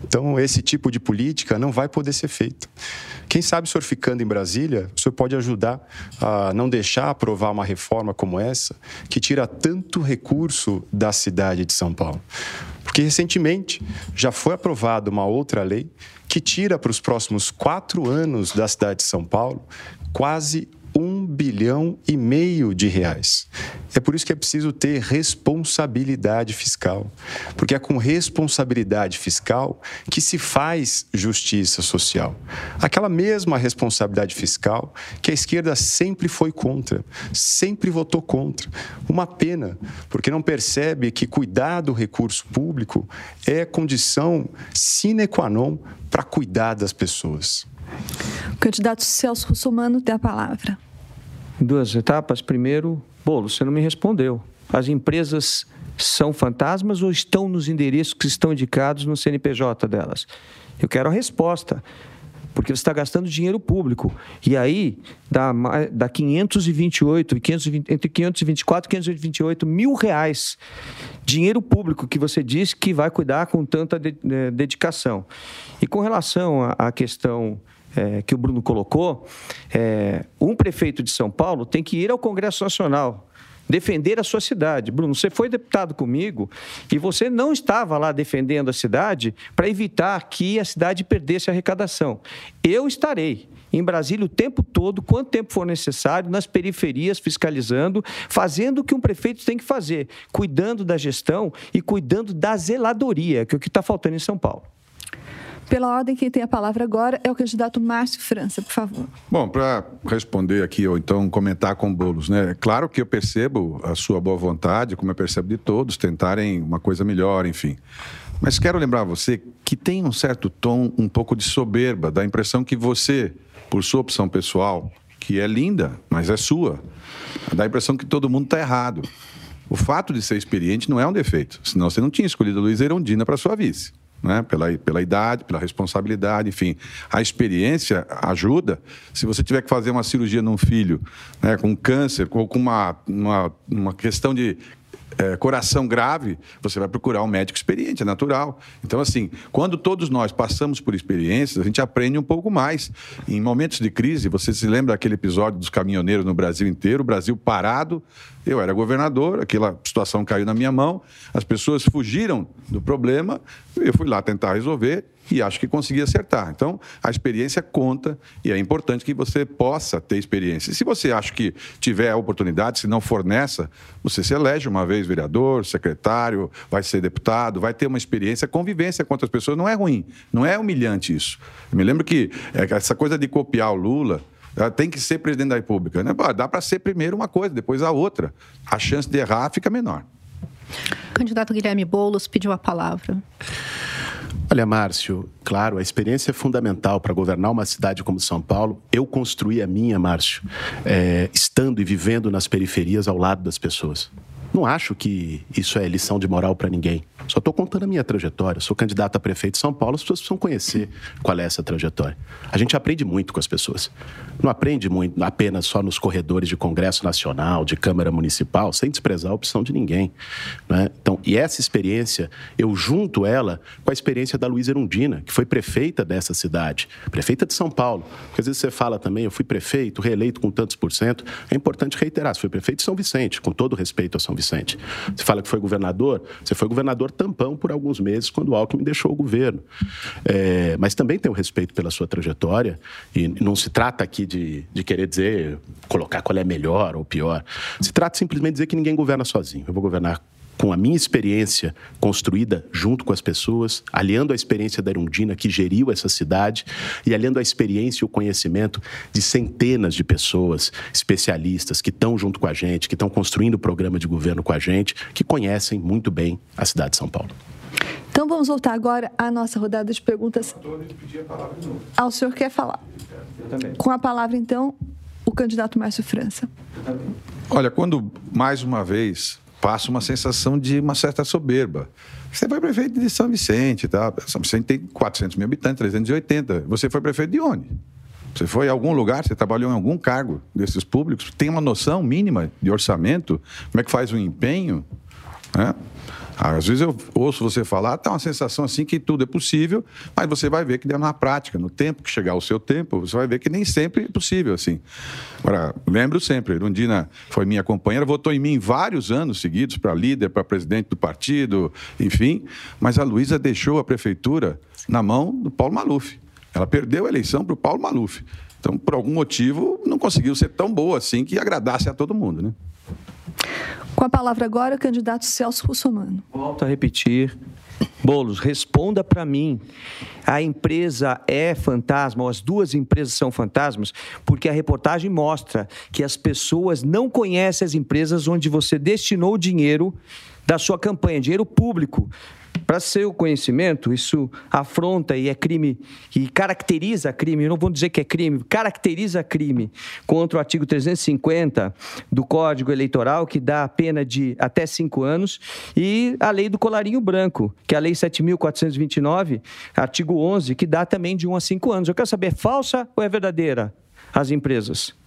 Então, esse tipo de política não vai poder ser feito. Quem sabe o senhor ficando em Brasília, o senhor pode ajudar a não deixar aprovar uma reforma como essa, que tira tanto recurso da cidade de São Paulo. Porque recentemente já foi aprovada uma outra lei que tira para os próximos quatro anos da cidade de São Paulo quase bilhão e meio de reais. É por isso que é preciso ter responsabilidade fiscal, porque é com responsabilidade fiscal que se faz justiça social. Aquela mesma responsabilidade fiscal que a esquerda sempre foi contra, sempre votou contra. Uma pena, porque não percebe que cuidar do recurso público é condição sine qua non para cuidar das pessoas. O candidato Celso Russomano tem a palavra. Duas etapas. Primeiro, Bolo, você não me respondeu. As empresas são fantasmas ou estão nos endereços que estão indicados no CNPJ delas? Eu quero a resposta porque você está gastando dinheiro público. E aí dá, dá 528, 520, entre 524 e 528 mil reais. Dinheiro público que você disse que vai cuidar com tanta eh, dedicação. E com relação à questão é, que o Bruno colocou, é, um prefeito de São Paulo tem que ir ao Congresso Nacional defender a sua cidade. Bruno, você foi deputado comigo e você não estava lá defendendo a cidade para evitar que a cidade perdesse a arrecadação. Eu estarei em Brasília o tempo todo, quanto tempo for necessário, nas periferias, fiscalizando, fazendo o que um prefeito tem que fazer, cuidando da gestão e cuidando da zeladoria, que é o que está faltando em São Paulo. Pela ordem, quem tem a palavra agora é o candidato Márcio França, por favor. Bom, para responder aqui, ou então comentar com bolos, né? Claro que eu percebo a sua boa vontade, como eu percebo de todos, tentarem uma coisa melhor, enfim. Mas quero lembrar você que tem um certo tom um pouco de soberba, da impressão que você, por sua opção pessoal, que é linda, mas é sua, dá a impressão que todo mundo está errado. O fato de ser experiente não é um defeito, senão você não tinha escolhido Luiz Erundina para sua vice né? pela, pela idade, pela responsabilidade, enfim. A experiência ajuda. Se você tiver que fazer uma cirurgia num filho né, com câncer, ou com uma, uma, uma questão de é, coração grave, você vai procurar um médico experiente, é natural. Então, assim, quando todos nós passamos por experiências, a gente aprende um pouco mais. Em momentos de crise, você se lembra daquele episódio dos caminhoneiros no Brasil inteiro, o Brasil parado, eu era governador, aquela situação caiu na minha mão, as pessoas fugiram do problema, eu fui lá tentar resolver e acho que consegui acertar. Então, a experiência conta e é importante que você possa ter experiência. Se você acha que tiver a oportunidade, se não for nessa, você se elege uma vez vereador, secretário, vai ser deputado, vai ter uma experiência, convivência com outras pessoas. Não é ruim, não é humilhante isso. Eu me lembro que é, essa coisa de copiar o Lula, tem que ser presidente da República. Né? Dá para ser primeiro uma coisa, depois a outra. A chance de errar fica menor. O candidato Guilherme Boulos pediu a palavra. Olha, Márcio, claro, a experiência é fundamental para governar uma cidade como São Paulo. Eu construí a minha, Márcio, é, estando e vivendo nas periferias ao lado das pessoas. Não acho que isso é lição de moral para ninguém. Só estou contando a minha trajetória. Sou candidato a prefeito de São Paulo, as pessoas precisam conhecer qual é essa trajetória. A gente aprende muito com as pessoas. Não aprende muito apenas só nos corredores de Congresso Nacional, de Câmara Municipal, sem desprezar a opção de ninguém. Né? Então, e essa experiência, eu junto ela com a experiência da Luísa Erundina, que foi prefeita dessa cidade, prefeita de São Paulo. Porque às vezes você fala também, eu fui prefeito, reeleito com tantos por cento. É importante reiterar, você foi prefeito de São Vicente, com todo respeito a São Vicente. Você fala que foi governador, você foi governador tampão por alguns meses quando o Alckmin deixou o governo. É, mas também tenho respeito pela sua trajetória e não se trata aqui de, de querer dizer, colocar qual é melhor ou pior. Se trata simplesmente de dizer que ninguém governa sozinho. Eu vou governar com a minha experiência construída junto com as pessoas, aliando a experiência da Irundina, que geriu essa cidade, e aliando a experiência e o conhecimento de centenas de pessoas, especialistas, que estão junto com a gente, que estão construindo o programa de governo com a gente, que conhecem muito bem a cidade de São Paulo. Então vamos voltar agora à nossa rodada de perguntas. Ah, o senhor quer falar? Com a palavra, então, o candidato Márcio França. Olha, quando mais uma vez passa uma sensação de uma certa soberba. Você foi prefeito de São Vicente, tá? São Vicente tem 400 mil habitantes, 380. Você foi prefeito de onde? Você foi a algum lugar, você trabalhou em algum cargo desses públicos, tem uma noção mínima de orçamento, como é que faz o empenho, né? Às vezes eu ouço você falar, tá uma sensação assim que tudo é possível, mas você vai ver que na prática, no tempo que chegar o seu tempo, você vai ver que nem sempre é possível assim. Agora, lembro sempre, Erundina foi minha companheira, votou em mim vários anos seguidos para líder, para presidente do partido, enfim, mas a Luísa deixou a prefeitura na mão do Paulo Maluf. Ela perdeu a eleição para o Paulo Maluf. Então, por algum motivo, não conseguiu ser tão boa assim que agradasse a todo mundo, né? Com a palavra agora, o candidato Celso Russomano. Volto a repetir. Bolos, responda para mim. A empresa é fantasma, ou as duas empresas são fantasmas, porque a reportagem mostra que as pessoas não conhecem as empresas onde você destinou o dinheiro da sua campanha, dinheiro público. Para seu conhecimento, isso afronta e é crime, e caracteriza crime, não vou dizer que é crime, caracteriza crime contra o artigo 350 do Código Eleitoral, que dá a pena de até cinco anos, e a lei do colarinho branco, que é a lei 7.429, artigo 11, que dá também de um a cinco anos. Eu quero saber, é falsa ou é verdadeira as empresas?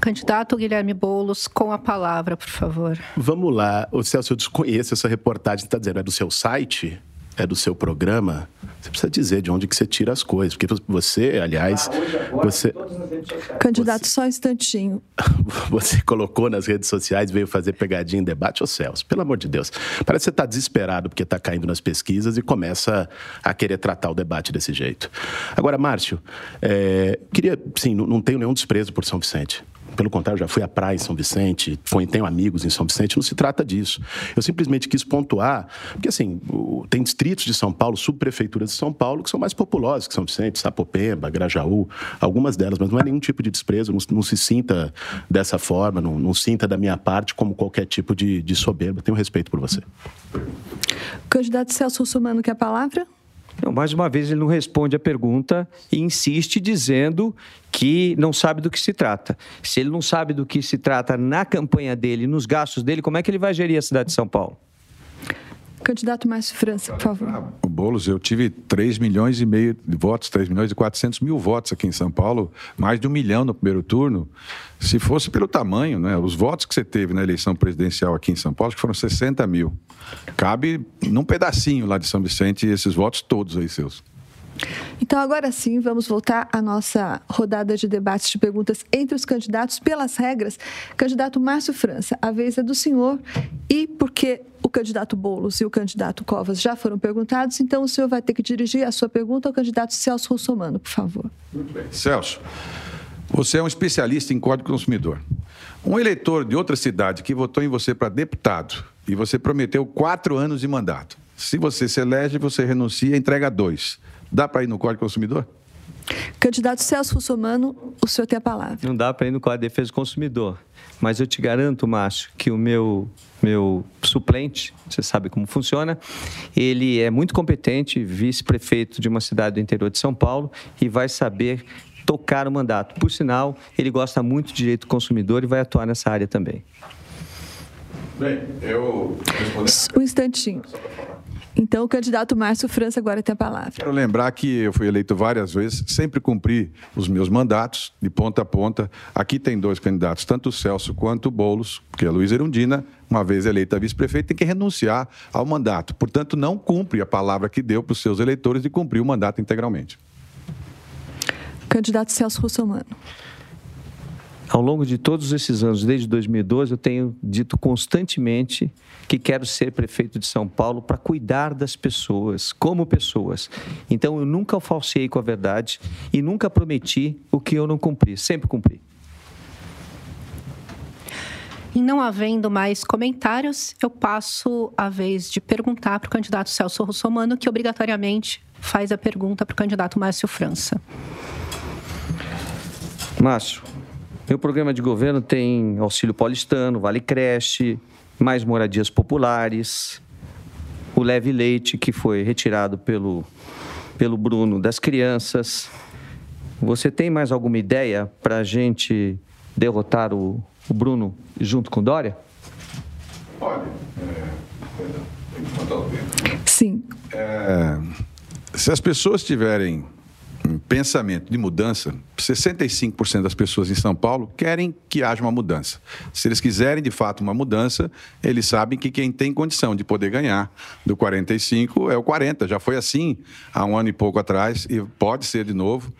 Candidato Guilherme Boulos, com a palavra, por favor. Vamos lá. O Celso, eu desconheço essa reportagem, está dizendo, é do seu site? É do seu programa? Você precisa dizer de onde que você tira as coisas, porque você, aliás, você... Candidato, só um instantinho. <laughs> Você colocou nas redes sociais, veio fazer pegadinha em debate, ô Celso, pelo amor de Deus. Parece que você está desesperado porque está caindo nas pesquisas e começa a querer tratar o debate desse jeito. Agora, Márcio, é, queria, sim, não, não tenho nenhum desprezo por São Vicente. Pelo contrário, já fui à praia em São Vicente, tenho amigos em São Vicente, não se trata disso. Eu simplesmente quis pontuar, porque assim, tem distritos de São Paulo, subprefeituras de São Paulo, que são mais populosas que São Vicente, Sapopemba, Grajaú, algumas delas, mas não é nenhum tipo de desprezo, não, não se sinta dessa forma, não, não, sinta da minha parte como qualquer tipo de, de soberba. Tenho respeito por você. Candidato Celso Russomano, quer a palavra? Não, mais uma vez, ele não responde a pergunta e insiste dizendo que não sabe do que se trata. Se ele não sabe do que se trata na campanha dele, nos gastos dele, como é que ele vai gerir a cidade de São Paulo? Candidato Márcio França, por favor. Ah, o Boulos, eu tive 3 milhões e meio de votos, 3 milhões e 400 mil votos aqui em São Paulo, mais de um milhão no primeiro turno. Se fosse pelo tamanho, né, os votos que você teve na eleição presidencial aqui em São Paulo, que foram 60 mil. Cabe num pedacinho lá de São Vicente esses votos todos aí seus. Então, agora sim, vamos voltar à nossa rodada de debates de perguntas entre os candidatos pelas regras. Candidato Márcio França, a vez é do senhor e porque o candidato Boulos e o candidato Covas já foram perguntados, então o senhor vai ter que dirigir a sua pergunta ao candidato Celso Russomano, por favor. Muito bem. Celso, você é um especialista em Código Consumidor. Um eleitor de outra cidade que votou em você para deputado e você prometeu quatro anos de mandato. Se você se elege, você renuncia e entrega dois. Dá para ir no Código Consumidor? Candidato Celso Russomano, o senhor tem a palavra. Não dá para ir no Código de Defesa do Consumidor. Mas eu te garanto, Márcio, que o meu, meu suplente, você sabe como funciona, ele é muito competente, vice-prefeito de uma cidade do interior de São Paulo e vai saber tocar o mandato. Por sinal, ele gosta muito de direito do consumidor e vai atuar nessa área também. Bem, eu respondi. Um instantinho. Então, o candidato Márcio França agora tem a palavra. Quero lembrar que eu fui eleito várias vezes, sempre cumpri os meus mandatos, de ponta a ponta. Aqui tem dois candidatos, tanto o Celso quanto o Boulos, porque a Luiz Erundina, uma vez eleita vice-prefeita, tem que renunciar ao mandato. Portanto, não cumpre a palavra que deu para os seus eleitores de cumprir o mandato integralmente. Candidato Celso Russomano. Ao longo de todos esses anos, desde 2012, eu tenho dito constantemente que quero ser prefeito de São Paulo para cuidar das pessoas, como pessoas. Então, eu nunca falseei com a verdade e nunca prometi o que eu não cumpri, sempre cumpri. E não havendo mais comentários, eu passo a vez de perguntar para o candidato Celso Russomano, que obrigatoriamente faz a pergunta para o candidato Márcio França. Márcio, meu programa de governo tem auxílio paulistano, vale creche, mais moradias populares, o leve leite que foi retirado pelo, pelo Bruno das crianças. Você tem mais alguma ideia para a gente derrotar o, o Bruno junto com Dória? Olha, é, Sim. É, se as pessoas tiverem pensamento de mudança, 65% das pessoas em São Paulo querem que haja uma mudança. Se eles quiserem de fato uma mudança, eles sabem que quem tem condição de poder ganhar do 45 é o 40. Já foi assim há um ano e pouco atrás e pode ser de novo.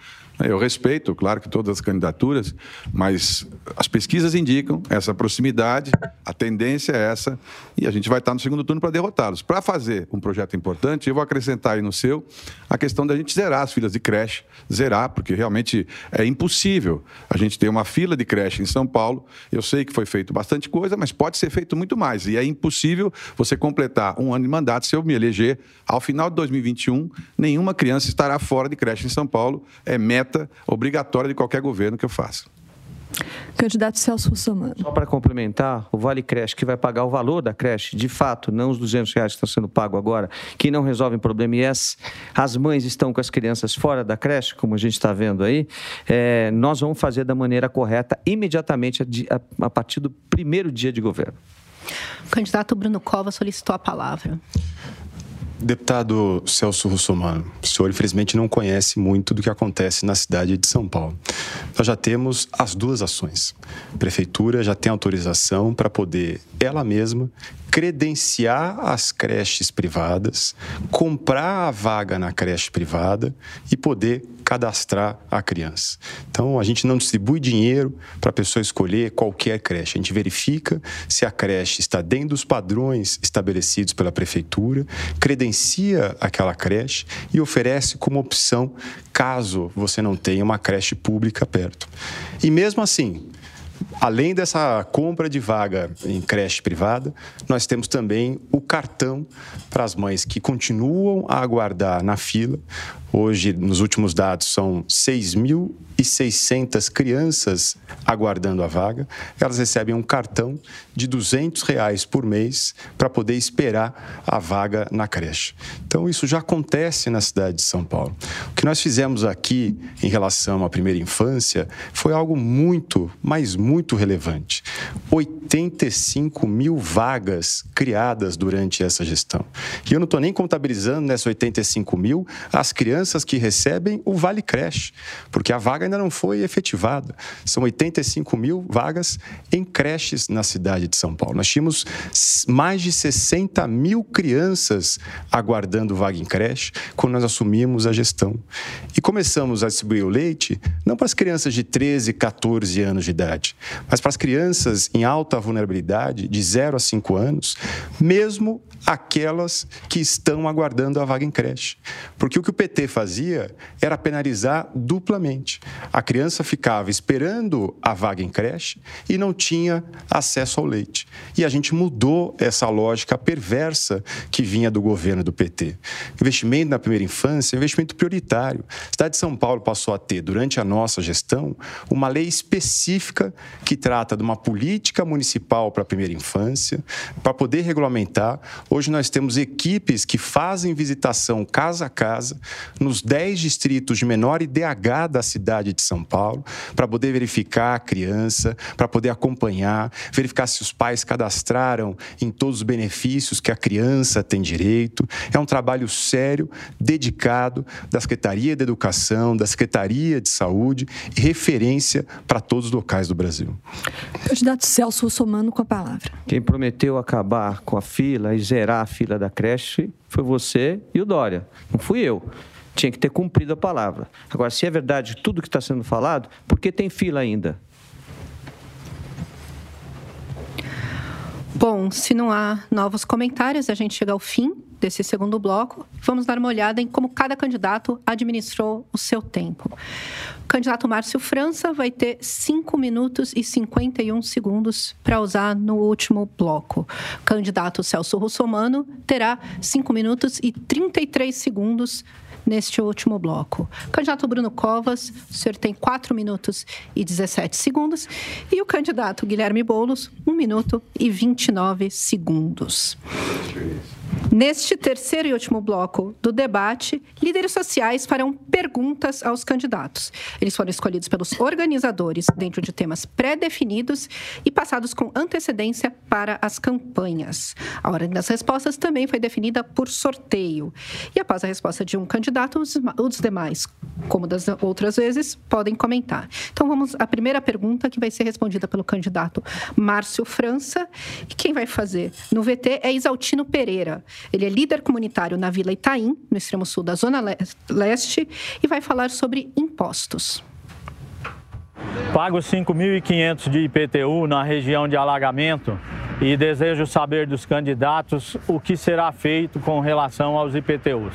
Eu respeito, claro que todas as candidaturas, mas as pesquisas indicam essa proximidade, a tendência é essa, e a gente vai estar no segundo turno para derrotá-los. Para fazer um projeto importante, eu vou acrescentar aí no seu a questão da gente zerar as filas de creche, zerar, porque realmente é impossível a gente ter uma fila de creche em São Paulo. Eu sei que foi feito bastante coisa, mas pode ser feito muito mais, e é impossível você completar um ano de mandato se eu me eleger. Ao final de 2021, nenhuma criança estará fora de creche em São Paulo, é meta meta obrigatória de qualquer governo que eu faça. Candidato Celso Russomano. Só para complementar, o Vale Creche, que vai pagar o valor da creche, de fato, não os 200 reais que estão sendo pago agora, que não resolvem problema e as, as mães estão com as crianças fora da creche, como a gente está vendo aí, é, nós vamos fazer da maneira correta imediatamente a, a, a partir do primeiro dia de governo. O candidato Bruno Cova solicitou a palavra. Deputado Celso Russomano, o senhor infelizmente não conhece muito do que acontece na cidade de São Paulo. Nós já temos as duas ações. Prefeitura já tem autorização para poder ela mesma credenciar as creches privadas, comprar a vaga na creche privada e poder cadastrar a criança. Então, a gente não distribui dinheiro para a pessoa escolher qualquer creche. A gente verifica se a creche está dentro dos padrões estabelecidos pela prefeitura, credencia aquela creche e oferece como opção caso você não tenha uma creche pública perto. E mesmo assim, além dessa compra de vaga em creche privada, nós temos também o cartão para as mães que continuam a aguardar na fila. Hoje, nos últimos dados, são 6.600 crianças aguardando a vaga. Elas recebem um cartão de 200 reais por mês para poder esperar a vaga na creche. Então, isso já acontece na cidade de São Paulo. O que nós fizemos aqui em relação à primeira infância foi algo muito, mas muito relevante. 85 mil vagas criadas durante essa gestão. E eu não estou nem contabilizando nessas 85 mil as crianças que recebem o Vale Creche, porque a vaga ainda não foi efetivada. São 85 mil vagas em creches na cidade de São Paulo. Nós tínhamos mais de 60 mil crianças aguardando vaga em creche quando nós assumimos a gestão. E começamos a distribuir o leite não para as crianças de 13, 14 anos de idade, mas para as crianças em alta vulnerabilidade, de 0 a 5 anos, mesmo aquelas que estão aguardando a vaga em creche. Porque o que o PT fazia era penalizar duplamente. A criança ficava esperando a vaga em creche e não tinha acesso ao leite. E a gente mudou essa lógica perversa que vinha do governo do PT. Investimento na primeira infância investimento prioritário. A cidade de São Paulo passou a ter, durante a nossa gestão, uma lei específica que trata de uma política municipal para a primeira infância, para poder regulamentar. Hoje nós temos equipes que fazem visitação casa a casa, nos 10 distritos de menor IDH da cidade de São Paulo, para poder verificar a criança, para poder acompanhar, verificar se os pais cadastraram em todos os benefícios que a criança tem direito. É um trabalho sério, dedicado da Secretaria de Educação, da Secretaria de Saúde e referência para todos os locais do Brasil. Candidato Celso Russomano com a palavra. Quem prometeu acabar com a fila e zerar a fila da creche foi você e o Dória. Não fui eu tinha que ter cumprido a palavra. Agora, se é verdade tudo que está sendo falado, por que tem fila ainda? Bom, se não há novos comentários, a gente chega ao fim desse segundo bloco. Vamos dar uma olhada em como cada candidato administrou o seu tempo. O candidato Márcio França vai ter 5 minutos e 51 segundos para usar no último bloco. O candidato Celso Russomano terá 5 minutos e 33 segundos neste último bloco. O candidato Bruno Covas, o senhor tem 4 minutos e 17 segundos. E o candidato Guilherme Boulos, 1 minuto e 29 segundos. Neste terceiro e último bloco do debate, líderes sociais farão perguntas aos candidatos. Eles foram escolhidos pelos organizadores dentro de temas pré-definidos e passados com antecedência para as campanhas. A ordem das respostas também foi definida por sorteio. E após a resposta de um candidato, os demais, como das outras vezes, podem comentar. Então vamos à primeira pergunta que vai ser respondida pelo candidato Márcio França. E quem vai fazer no VT é Isaltino Pereira. Ele é líder comunitário na Vila Itaim, no extremo sul da Zona Leste, e vai falar sobre impostos. Pago 5.500 de IPTU na região de alagamento e desejo saber dos candidatos o que será feito com relação aos IPTUs.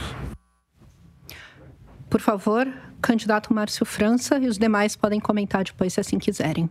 Por favor, candidato Márcio França e os demais podem comentar depois se assim quiserem.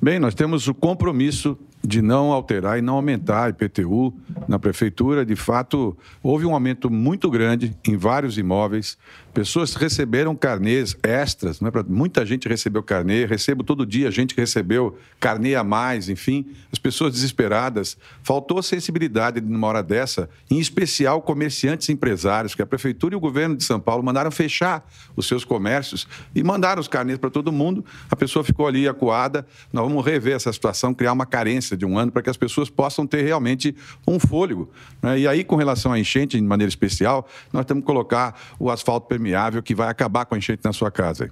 Bem, nós temos o compromisso de não alterar e não aumentar a IPTU na prefeitura. De fato, houve um aumento muito grande em vários imóveis. Pessoas receberam carnês extras, não é muita gente recebeu carnê, recebo todo dia gente que recebeu carnê a mais, enfim, as pessoas desesperadas. Faltou sensibilidade numa hora dessa, em especial comerciantes e empresários, que a prefeitura e o governo de São Paulo mandaram fechar os seus comércios e mandaram os carnês para todo mundo. A pessoa ficou ali acuada. Nós vamos rever essa situação, criar uma carência de um ano para que as pessoas possam ter realmente um fôlego. Né? E aí, com relação à enchente, de maneira especial, nós temos que colocar o asfalto permeável que vai acabar com a enchente na sua casa.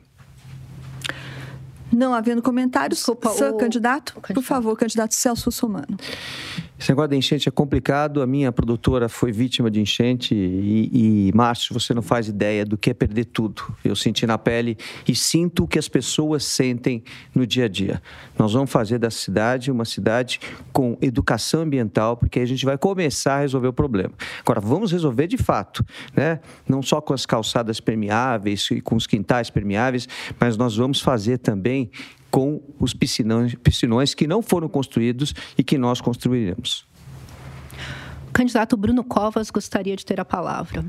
Não havendo comentários, Desculpa, o... candidato, o candidato, por favor, candidato Celso Somano. Esse negócio da enchente é complicado. A minha produtora foi vítima de enchente e, e, Márcio, você não faz ideia do que é perder tudo. Eu senti na pele e sinto o que as pessoas sentem no dia a dia. Nós vamos fazer da cidade uma cidade com educação ambiental, porque aí a gente vai começar a resolver o problema. Agora, vamos resolver de fato, né? Não só com as calçadas permeáveis e com os quintais permeáveis, mas nós vamos fazer também com os piscinões, piscinões que não foram construídos e que nós construiremos. O candidato Bruno Covas gostaria de ter a palavra.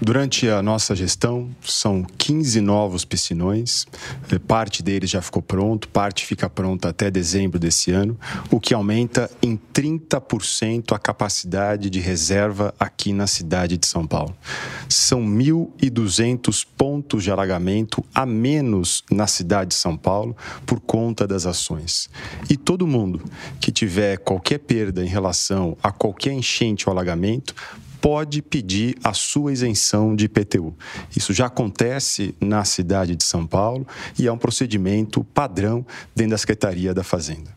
Durante a nossa gestão, são 15 novos piscinões. Eh, parte deles já ficou pronto, parte fica pronta até dezembro desse ano, o que aumenta em 30% a capacidade de reserva aqui na cidade de São Paulo. São 1.200 pontos de alagamento a menos na cidade de São Paulo por conta das ações. E todo mundo que tiver qualquer perda em relação a qualquer enchente ou alagamento pode pedir a sua isenção de IPTU. Isso já acontece na cidade de São Paulo e é um procedimento padrão dentro da Secretaria da Fazenda.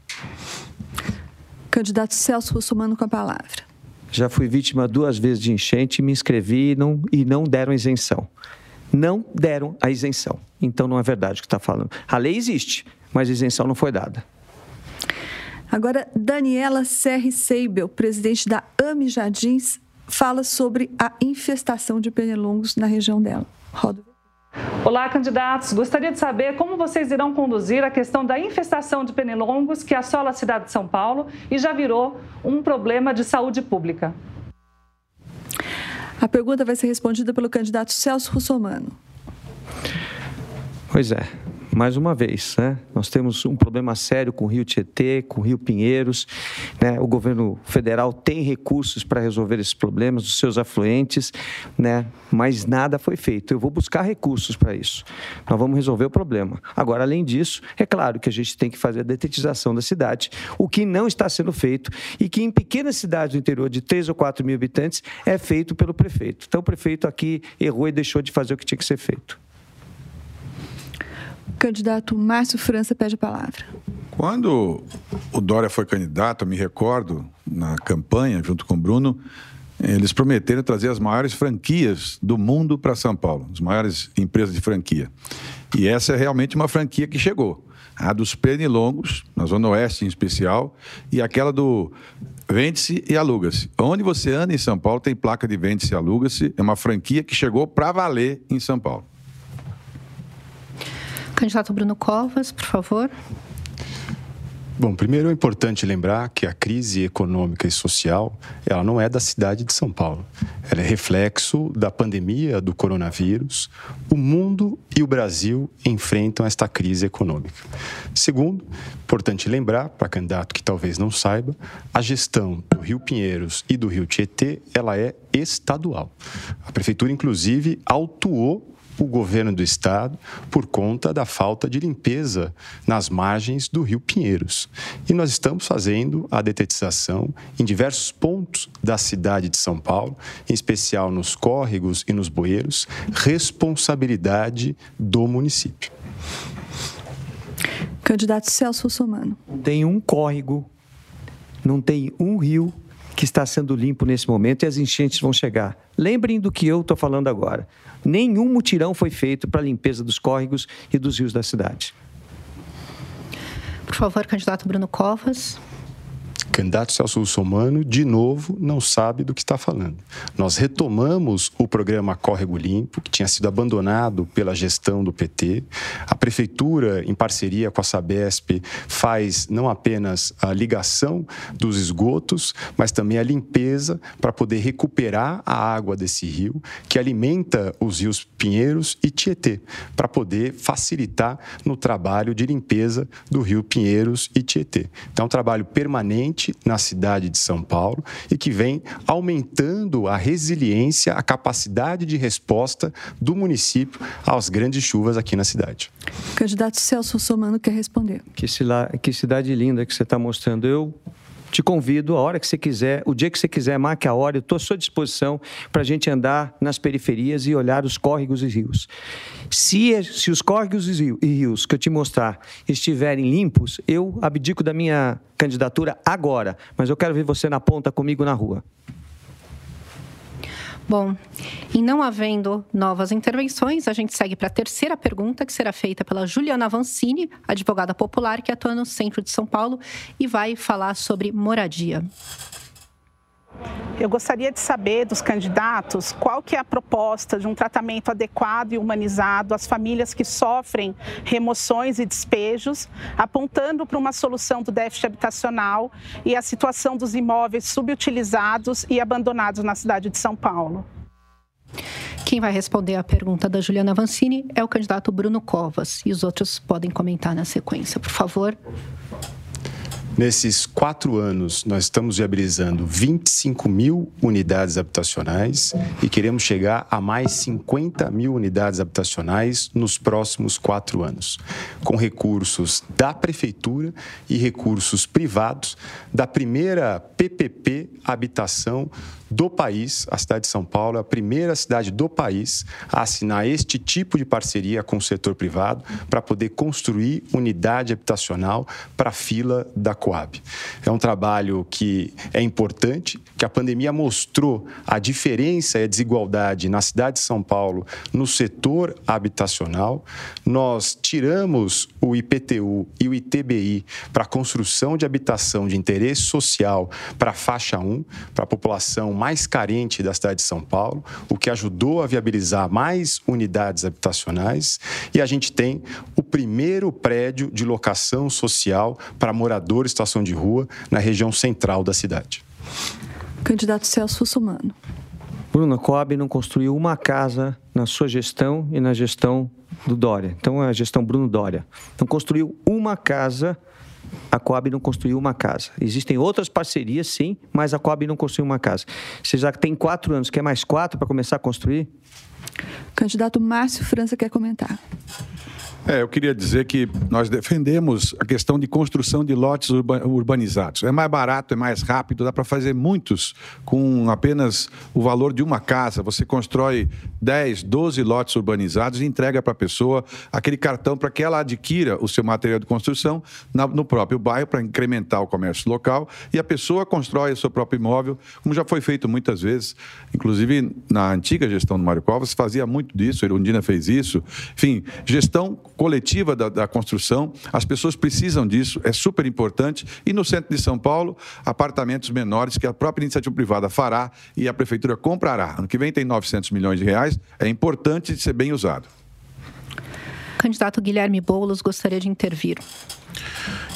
Candidato Celso Russomano com a palavra. Já fui vítima duas vezes de enchente, me inscrevi e não, e não deram isenção. Não deram a isenção. Então não é verdade o que está falando. A lei existe, mas a isenção não foi dada. Agora, Daniela Serri Seibel, presidente da AMI Jardins, fala sobre a infestação de pernilongos na região dela. Roda. Olá, candidatos. Gostaria de saber como vocês irão conduzir a questão da infestação de pernilongos que assola a cidade de São Paulo e já virou um problema de saúde pública. A pergunta vai ser respondida pelo candidato Celso Russomano. Pois é mais uma vez, né? nós temos um problema sério com o Rio Tietê, com o Rio Pinheiros. Né? O governo federal tem recursos para resolver esses problemas, os seus afluentes, né? mas nada foi feito. Eu vou buscar recursos para isso. Nós vamos resolver o problema. Agora, além disso, é claro que a gente tem que fazer a detetização da cidade, o que não está sendo feito e que em pequenas cidades do interior de 3 ou 4 mil habitantes é feito pelo prefeito. Então, o prefeito aqui errou e deixou de fazer o que tinha que ser feito. Candidato Márcio França pede a palavra. Quando o Dória foi candidato, me recordo, na campanha, junto com o Bruno, eles prometeram trazer as maiores franquias do mundo para São Paulo, as maiores empresas de franquia. E essa é realmente uma franquia que chegou. A dos pernilongos, na Zona Oeste em especial, e aquela do vende-se e aluga-se. Onde você anda em São Paulo tem placa de vende-se e aluga-se. É uma franquia que chegou para valer em São Paulo. Candidato Bruno Covas, por favor. Bom, primeiro é importante lembrar que a crise econômica e social, ela não é da cidade de São Paulo. Ela é reflexo da pandemia do coronavírus. O mundo e o Brasil enfrentam esta crise econômica. Segundo, importante lembrar, para candidato que talvez não saiba, a gestão do Rio Pinheiros e do Rio Tietê, ela é estadual. A prefeitura, inclusive, autuou o governo do estado por conta da falta de limpeza nas margens do Rio Pinheiros. E nós estamos fazendo a detetização em diversos pontos da cidade de São Paulo, em especial nos córregos e nos bueiros, responsabilidade do município. Candidato Celso Russomano. Tem um córrego, não tem um rio que está sendo limpo nesse momento e as enchentes vão chegar. Lembrem do que eu estou falando agora. Nenhum mutirão foi feito para a limpeza dos córregos e dos rios da cidade. Por favor, candidato Bruno Covas candidato Celso Russomano, de novo, não sabe do que está falando. Nós retomamos o programa Córrego Limpo, que tinha sido abandonado pela gestão do PT. A Prefeitura, em parceria com a Sabesp, faz não apenas a ligação dos esgotos, mas também a limpeza para poder recuperar a água desse rio, que alimenta os rios Pinheiros e Tietê, para poder facilitar no trabalho de limpeza do rio Pinheiros e Tietê. Então, é um trabalho permanente na cidade de São Paulo e que vem aumentando a resiliência, a capacidade de resposta do município às grandes chuvas aqui na cidade. candidato Celso Somano quer responder. Que, que cidade linda que você está mostrando. Eu te convido, a hora que você quiser, o dia que você quiser, marque a hora, eu estou à sua disposição para a gente andar nas periferias e olhar os córregos e rios. Se, se os córregos e rios que eu te mostrar estiverem limpos, eu abdico da minha candidatura agora, mas eu quero ver você na ponta comigo na rua. Bom, em não havendo novas intervenções, a gente segue para a terceira pergunta, que será feita pela Juliana Avancini, advogada popular que atua no centro de São Paulo e vai falar sobre moradia. Eu gostaria de saber dos candidatos qual que é a proposta de um tratamento adequado e humanizado às famílias que sofrem remoções e despejos, apontando para uma solução do déficit habitacional e a situação dos imóveis subutilizados e abandonados na cidade de São Paulo. Quem vai responder a pergunta da Juliana Vancini é o candidato Bruno Covas e os outros podem comentar na sequência, por favor. Nesses quatro anos, nós estamos viabilizando 25 mil unidades habitacionais e queremos chegar a mais 50 mil unidades habitacionais nos próximos quatro anos, com recursos da Prefeitura e recursos privados da primeira PPP Habitação do país. A cidade de São Paulo é a primeira cidade do país a assinar este tipo de parceria com o setor privado para poder construir unidade habitacional para a fila da Coab. É um trabalho que é importante, que a pandemia mostrou a diferença e a desigualdade na cidade de São Paulo no setor habitacional. Nós tiramos o IPTU e o ITBI para construção de habitação de interesse social para a faixa 1, para a população mais carente da cidade de São Paulo, o que ajudou a viabilizar mais unidades habitacionais. E a gente tem o primeiro prédio de locação social para moradores em situação de rua na região central da cidade. Candidato Celso Sussumano. Bruna Coab não construiu uma casa na sua gestão e na gestão do Dória. Então, é a gestão Bruno Dória. Não construiu uma casa a Coab não construiu uma casa. Existem outras parcerias, sim, mas a Coab não construiu uma casa. Você já tem quatro anos, quer mais quatro para começar a construir? Candidato Márcio França quer comentar. É, eu queria dizer que nós defendemos a questão de construção de lotes urbanizados. É mais barato, é mais rápido, dá para fazer muitos com apenas o valor de uma casa. Você constrói 10, 12 lotes urbanizados e entrega para a pessoa aquele cartão para que ela adquira o seu material de construção no próprio bairro para incrementar o comércio local e a pessoa constrói o seu próprio imóvel, como já foi feito muitas vezes. Inclusive, na antiga gestão do Mário Covas, fazia muito disso, a Erundina fez isso. Enfim, gestão coletiva da, da, construção. As pessoas precisam disso, é super importante. E no centro de São Paulo, apartamentos menores que a própria iniciativa privada fará e a prefeitura comprará. Ano que vem tem 900 milhões de reais, é importante ser bem usado. Candidato Guilherme Boulos gostaria de intervir.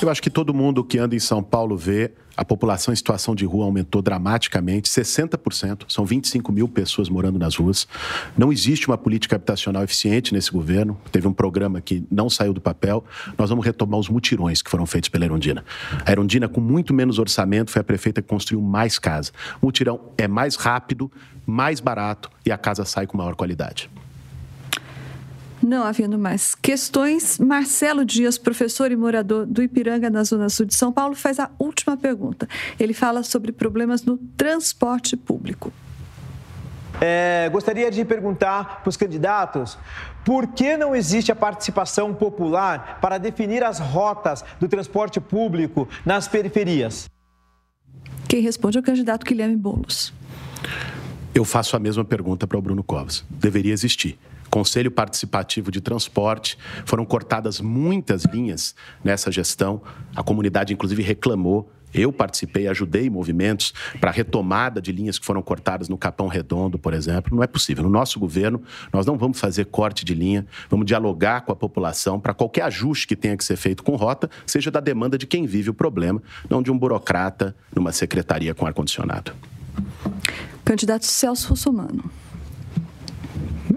Eu acho que todo mundo que anda em São Paulo vê a população em situação de rua aumentou dramaticamente, 60%, são 25 mil pessoas morando nas ruas. Não existe uma política habitacional eficiente nesse governo. Teve um programa que não saiu do papel. Nós vamos retomar os mutirões que foram feitos pela Erundina. A Erundina, com muito menos orçamento, foi a prefeita que construiu mais casa. O mutirão é mais rápido, mais barato e a casa sai com maior qualidade. Não havendo mais questões, Marcelo Dias, professor e morador do Ipiranga, na Zona Sul de São Paulo, faz a última pergunta. Ele fala sobre problemas no transporte público. É, gostaria de perguntar para os candidatos por que não existe a participação popular para definir as rotas do transporte público nas periferias? Quem responde é o candidato Guilherme Boulos. Eu faço a mesma pergunta para o Bruno Covas. Deveria existir. Conselho Participativo de Transporte, foram cortadas muitas linhas nessa gestão. A comunidade, inclusive, reclamou. Eu participei, ajudei movimentos para retomada de linhas que foram cortadas no Capão Redondo, por exemplo. Não é possível. No nosso governo, nós não vamos fazer corte de linha, vamos dialogar com a população para qualquer ajuste que tenha que ser feito com rota, seja da demanda de quem vive o problema, não de um burocrata numa secretaria com ar-condicionado. Candidato Celso Russomano.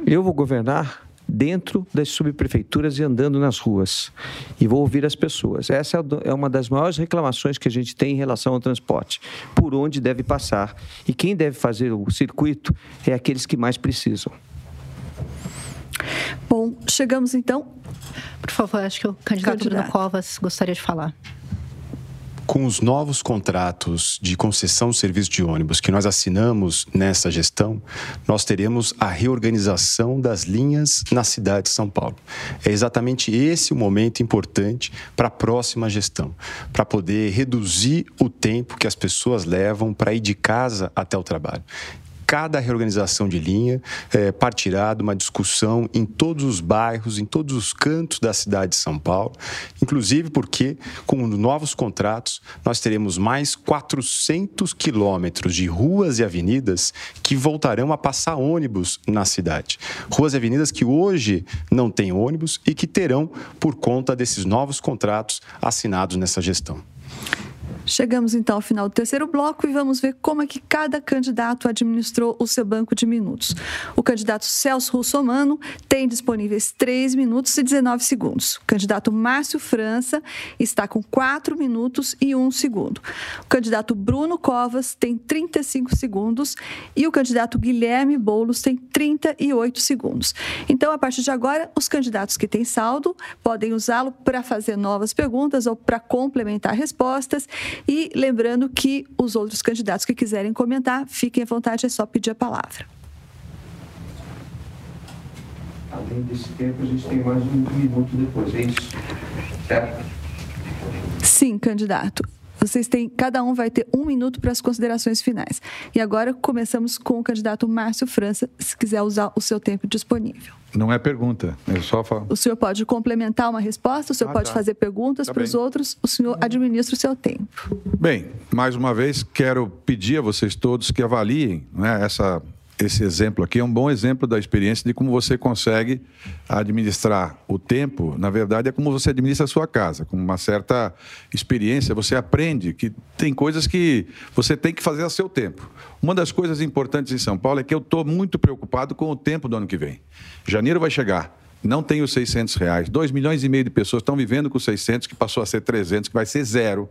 Eu vou governar dentro das subprefeituras e andando nas ruas. E vou ouvir as pessoas. Essa é uma das maiores reclamações que a gente tem em relação ao transporte. Por onde deve passar. E quem deve fazer o circuito é aqueles que mais precisam. Bom, chegamos então. Por favor, acho que o candidato, candidato. Bruno Covas gostaria de falar. Com os novos contratos de concessão de serviço de ônibus que nós assinamos nessa gestão, nós teremos a reorganização das linhas na cidade de São Paulo. É exatamente esse o momento importante para a próxima gestão, para poder reduzir o tempo que as pessoas levam para ir de casa até o trabalho cada reorganização de linha é, partirá de uma discussão em todos os bairros, em todos os cantos da cidade de São Paulo, inclusive porque, com novos contratos, nós teremos mais 400 quilômetros de ruas e avenidas que voltarão a passar ônibus na cidade. Ruas e avenidas que hoje não têm ônibus e que terão por conta desses novos contratos assinados nessa gestão. Chegamos então ao final do terceiro bloco e vamos ver como é que cada candidato administrou o seu banco de minutos. O candidato Celso Russomano tem disponíveis 3 minutos e 19 segundos. O candidato Márcio França está com 4 minutos e 1 segundo. O candidato Bruno Covas tem 35 segundos e o candidato Guilherme Boulos tem 38 segundos. Então, a partir de agora, os candidatos que têm saldo podem usá-lo para fazer novas perguntas ou para complementar respostas e lembrando que os outros candidatos que quiserem comentar, fiquem à vontade, é só pedir a palavra. Além desse tempo, a gente tem mais um minuto depois, é isso? Certo? Sim, candidato. Vocês têm, cada um vai ter um minuto para as considerações finais. E agora começamos com o candidato Márcio França, se quiser usar o seu tempo disponível. Não é pergunta, é só falar. O senhor pode complementar uma resposta, o senhor ah, pode tá. fazer perguntas tá para os outros, o senhor administra o seu tempo. Bem, mais uma vez, quero pedir a vocês todos que avaliem né, essa esse exemplo aqui é um bom exemplo da experiência de como você consegue administrar o tempo. Na verdade, é como você administra a sua casa. Com uma certa experiência, você aprende que tem coisas que você tem que fazer a seu tempo. Uma das coisas importantes em São Paulo é que eu estou muito preocupado com o tempo do ano que vem. Janeiro vai chegar não tem os 600 reais. 2 milhões e meio de pessoas estão vivendo com 600, que passou a ser 300, que vai ser zero.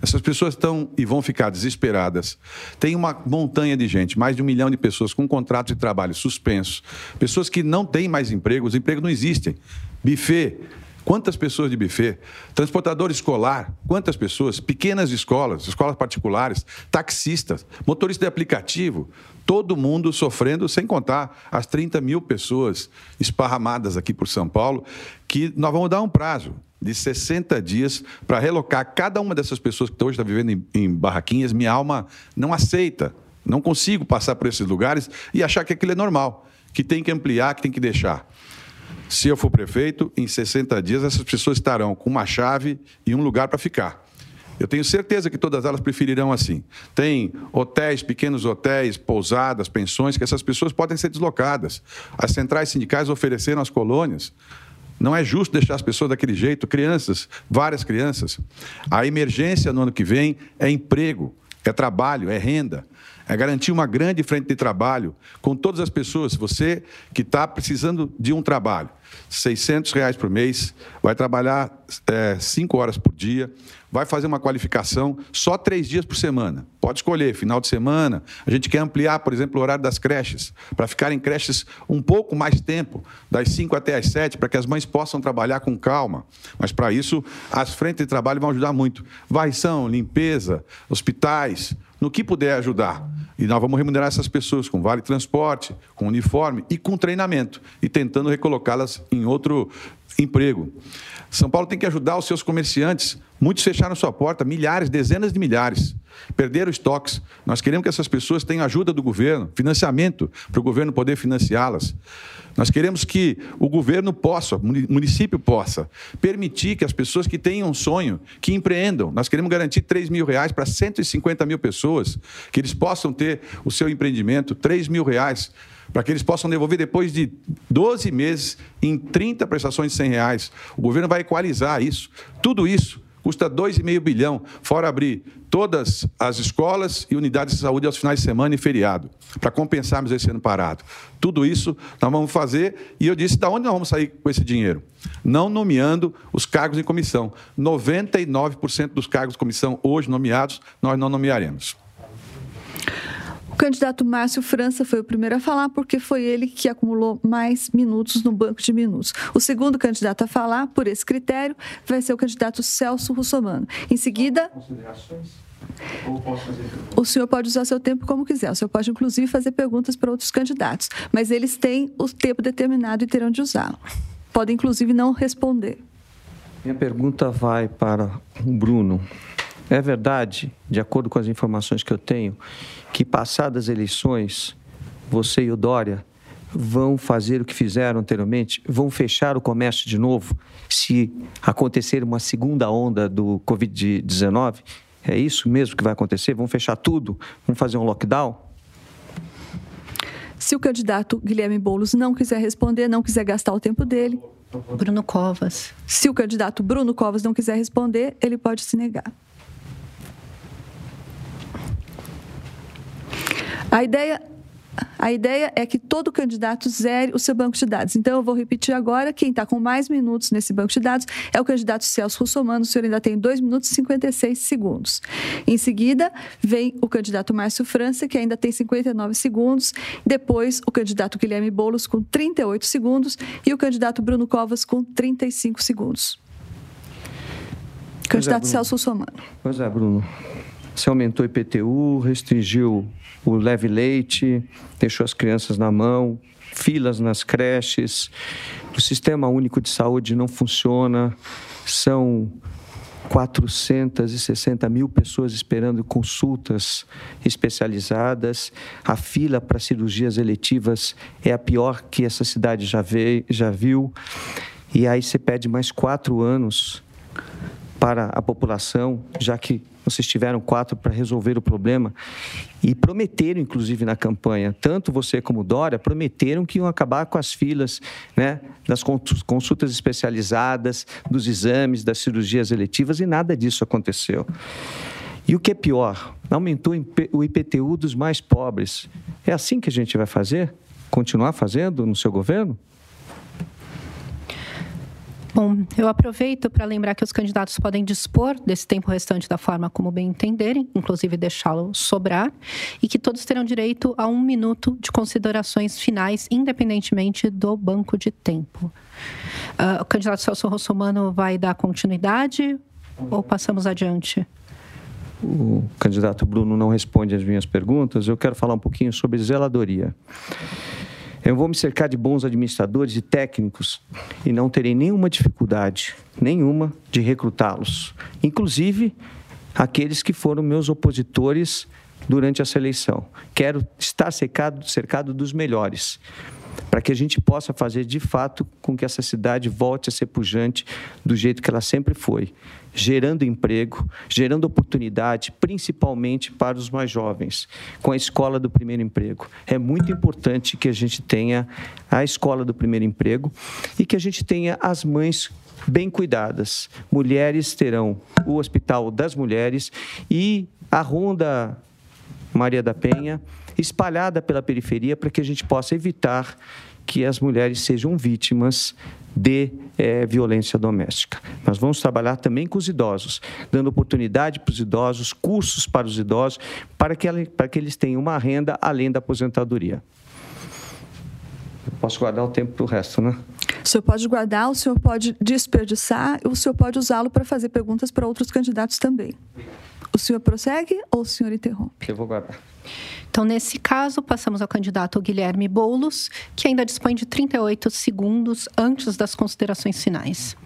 Essas pessoas estão e vão ficar desesperadas. Tem uma montanha de gente, mais de um milhão de pessoas com contrato de trabalho suspensos, pessoas que não têm mais emprego, os empregos não existem. Buffet, Quantas pessoas de buffet? Transportador escolar, quantas pessoas? Pequenas escolas, escolas particulares, taxistas, motorista de aplicativo, todo mundo sofrendo, sem contar as 30 mil pessoas esparramadas aqui por São Paulo, que nós vamos dar um prazo de 60 dias para relocar cada uma dessas pessoas que hoje está vivendo em, em barraquinhas. Minha alma não aceita, não consigo passar por esses lugares e achar que aquilo é normal, que tem que ampliar, que tem que deixar. Se eu for prefeito, em 60 dias essas pessoas estarão com uma chave e um lugar para ficar. Eu tenho certeza que todas elas preferirão assim. Tem hotéis, pequenos hotéis, pousadas, pensões, que essas pessoas podem ser deslocadas. As centrais sindicais ofereceram às colônias Não é justo deixar as pessoas daquele jeito, crianças, várias crianças. A emergência no ano que vem é emprego, é trabalho, é renda é garantir uma grande frente de trabalho com todas as pessoas. Você que está precisando de um trabalho, 600 reais por mês, vai trabalhar é, cinco horas por dia, vai fazer uma qualificação só três dias por semana. Pode escolher, final de semana. A gente quer ampliar, por exemplo, o horário das creches, para ficar em creches um pouco mais tempo, das 5 até as 7, para que as mães possam trabalhar com calma. Mas, para isso, as frentes de trabalho vão ajudar muito. Varrição, limpeza, hospitais, no que puder ajudar. E nós vamos remunerar essas pessoas com vale transporte, com uniforme e com treinamento, e tentando recolocá-las em outro emprego. São Paulo tem que ajudar os seus comerciantes. Muitos fecharam sua porta, milhares, dezenas de milhares. Perderam estoques. Nós queremos que essas pessoas tenham ajuda do governo, financiamento, para o governo poder financiá-las. Nós queremos que o governo possa, o município possa, permitir que as pessoas que tenham um sonho, que empreendam. Nós queremos garantir 3 mil reais para 150 mil pessoas, que eles possam ter o seu empreendimento, 3 mil reais para que eles possam devolver depois de 12 meses em 30 prestações de 100 reais. O governo vai equalizar isso. Tudo isso custa 2,5 bilhão, fora abrir todas as escolas e unidades de saúde aos finais de semana e feriado, para compensarmos esse ano parado. Tudo isso nós vamos fazer, e eu disse, da onde nós vamos sair com esse dinheiro? Não nomeando os cargos em comissão. 99% dos cargos de comissão hoje nomeados, nós não nomearemos. O candidato Márcio França foi o primeiro a falar, porque foi ele que acumulou mais minutos no banco de minutos. O segundo candidato a falar, por esse critério, vai ser o candidato Celso Russomano. Em seguida. O senhor pode usar seu tempo como quiser. O senhor pode, inclusive, fazer perguntas para outros candidatos, mas eles têm o tempo determinado e terão de usá-lo. Podem, inclusive, não responder. Minha pergunta vai para o Bruno. É verdade, de acordo com as informações que eu tenho, que passadas eleições, você e o Dória vão fazer o que fizeram anteriormente? Vão fechar o comércio de novo se acontecer uma segunda onda do Covid-19? É isso mesmo que vai acontecer? Vão fechar tudo? Vão fazer um lockdown? Se o candidato Guilherme Boulos não quiser responder, não quiser gastar o tempo dele. Bruno Covas. Se o candidato Bruno Covas não quiser responder, ele pode se negar. A ideia a ideia é que todo candidato zere o seu banco de dados. Então, eu vou repetir agora: quem está com mais minutos nesse banco de dados é o candidato Celso Russomano. O senhor ainda tem 2 minutos e 56 segundos. Em seguida, vem o candidato Márcio França, que ainda tem 59 segundos. Depois, o candidato Guilherme Boulos, com 38 segundos. E o candidato Bruno Covas, com 35 segundos. Candidato é, Celso Russomano. Pois é, Bruno. Você aumentou o IPTU, restringiu o leve leite, deixou as crianças na mão, filas nas creches, o sistema único de saúde não funciona, são 460 mil pessoas esperando consultas especializadas. A fila para cirurgias eletivas é a pior que essa cidade já, veio, já viu. E aí você pede mais quatro anos para a população, já que vocês tiveram quatro para resolver o problema e prometeram, inclusive na campanha, tanto você como Dória, prometeram que iam acabar com as filas né, das consultas especializadas, dos exames, das cirurgias eletivas e nada disso aconteceu. E o que é pior, aumentou o IPTU dos mais pobres. É assim que a gente vai fazer? Continuar fazendo no seu governo? Bom, eu aproveito para lembrar que os candidatos podem dispor desse tempo restante da forma como bem entenderem, inclusive deixá-lo sobrar, e que todos terão direito a um minuto de considerações finais, independentemente do banco de tempo. Uh, o candidato Celso Rossomano vai dar continuidade ou passamos adiante? O candidato Bruno não responde às minhas perguntas. Eu quero falar um pouquinho sobre zeladoria. Eu vou me cercar de bons administradores e técnicos e não terei nenhuma dificuldade, nenhuma, de recrutá-los. Inclusive aqueles que foram meus opositores durante essa eleição. Quero estar cercado, cercado dos melhores. Para que a gente possa fazer de fato com que essa cidade volte a ser pujante do jeito que ela sempre foi, gerando emprego, gerando oportunidade, principalmente para os mais jovens, com a escola do primeiro emprego. É muito importante que a gente tenha a escola do primeiro emprego e que a gente tenha as mães bem cuidadas. Mulheres terão o Hospital das Mulheres e a Ronda Maria da Penha espalhada pela periferia para que a gente possa evitar que as mulheres sejam vítimas de é, violência doméstica. Nós vamos trabalhar também com os idosos, dando oportunidade para os idosos, cursos para os idosos, para que, para que eles tenham uma renda além da aposentadoria. Eu posso guardar o tempo para o resto, né? O senhor pode guardar, o senhor pode desperdiçar, o senhor pode usá-lo para fazer perguntas para outros candidatos também. O senhor prossegue ou o senhor interrompe? Eu vou guardar. Então, nesse caso, passamos ao candidato Guilherme Boulos, que ainda dispõe de 38 segundos antes das considerações finais.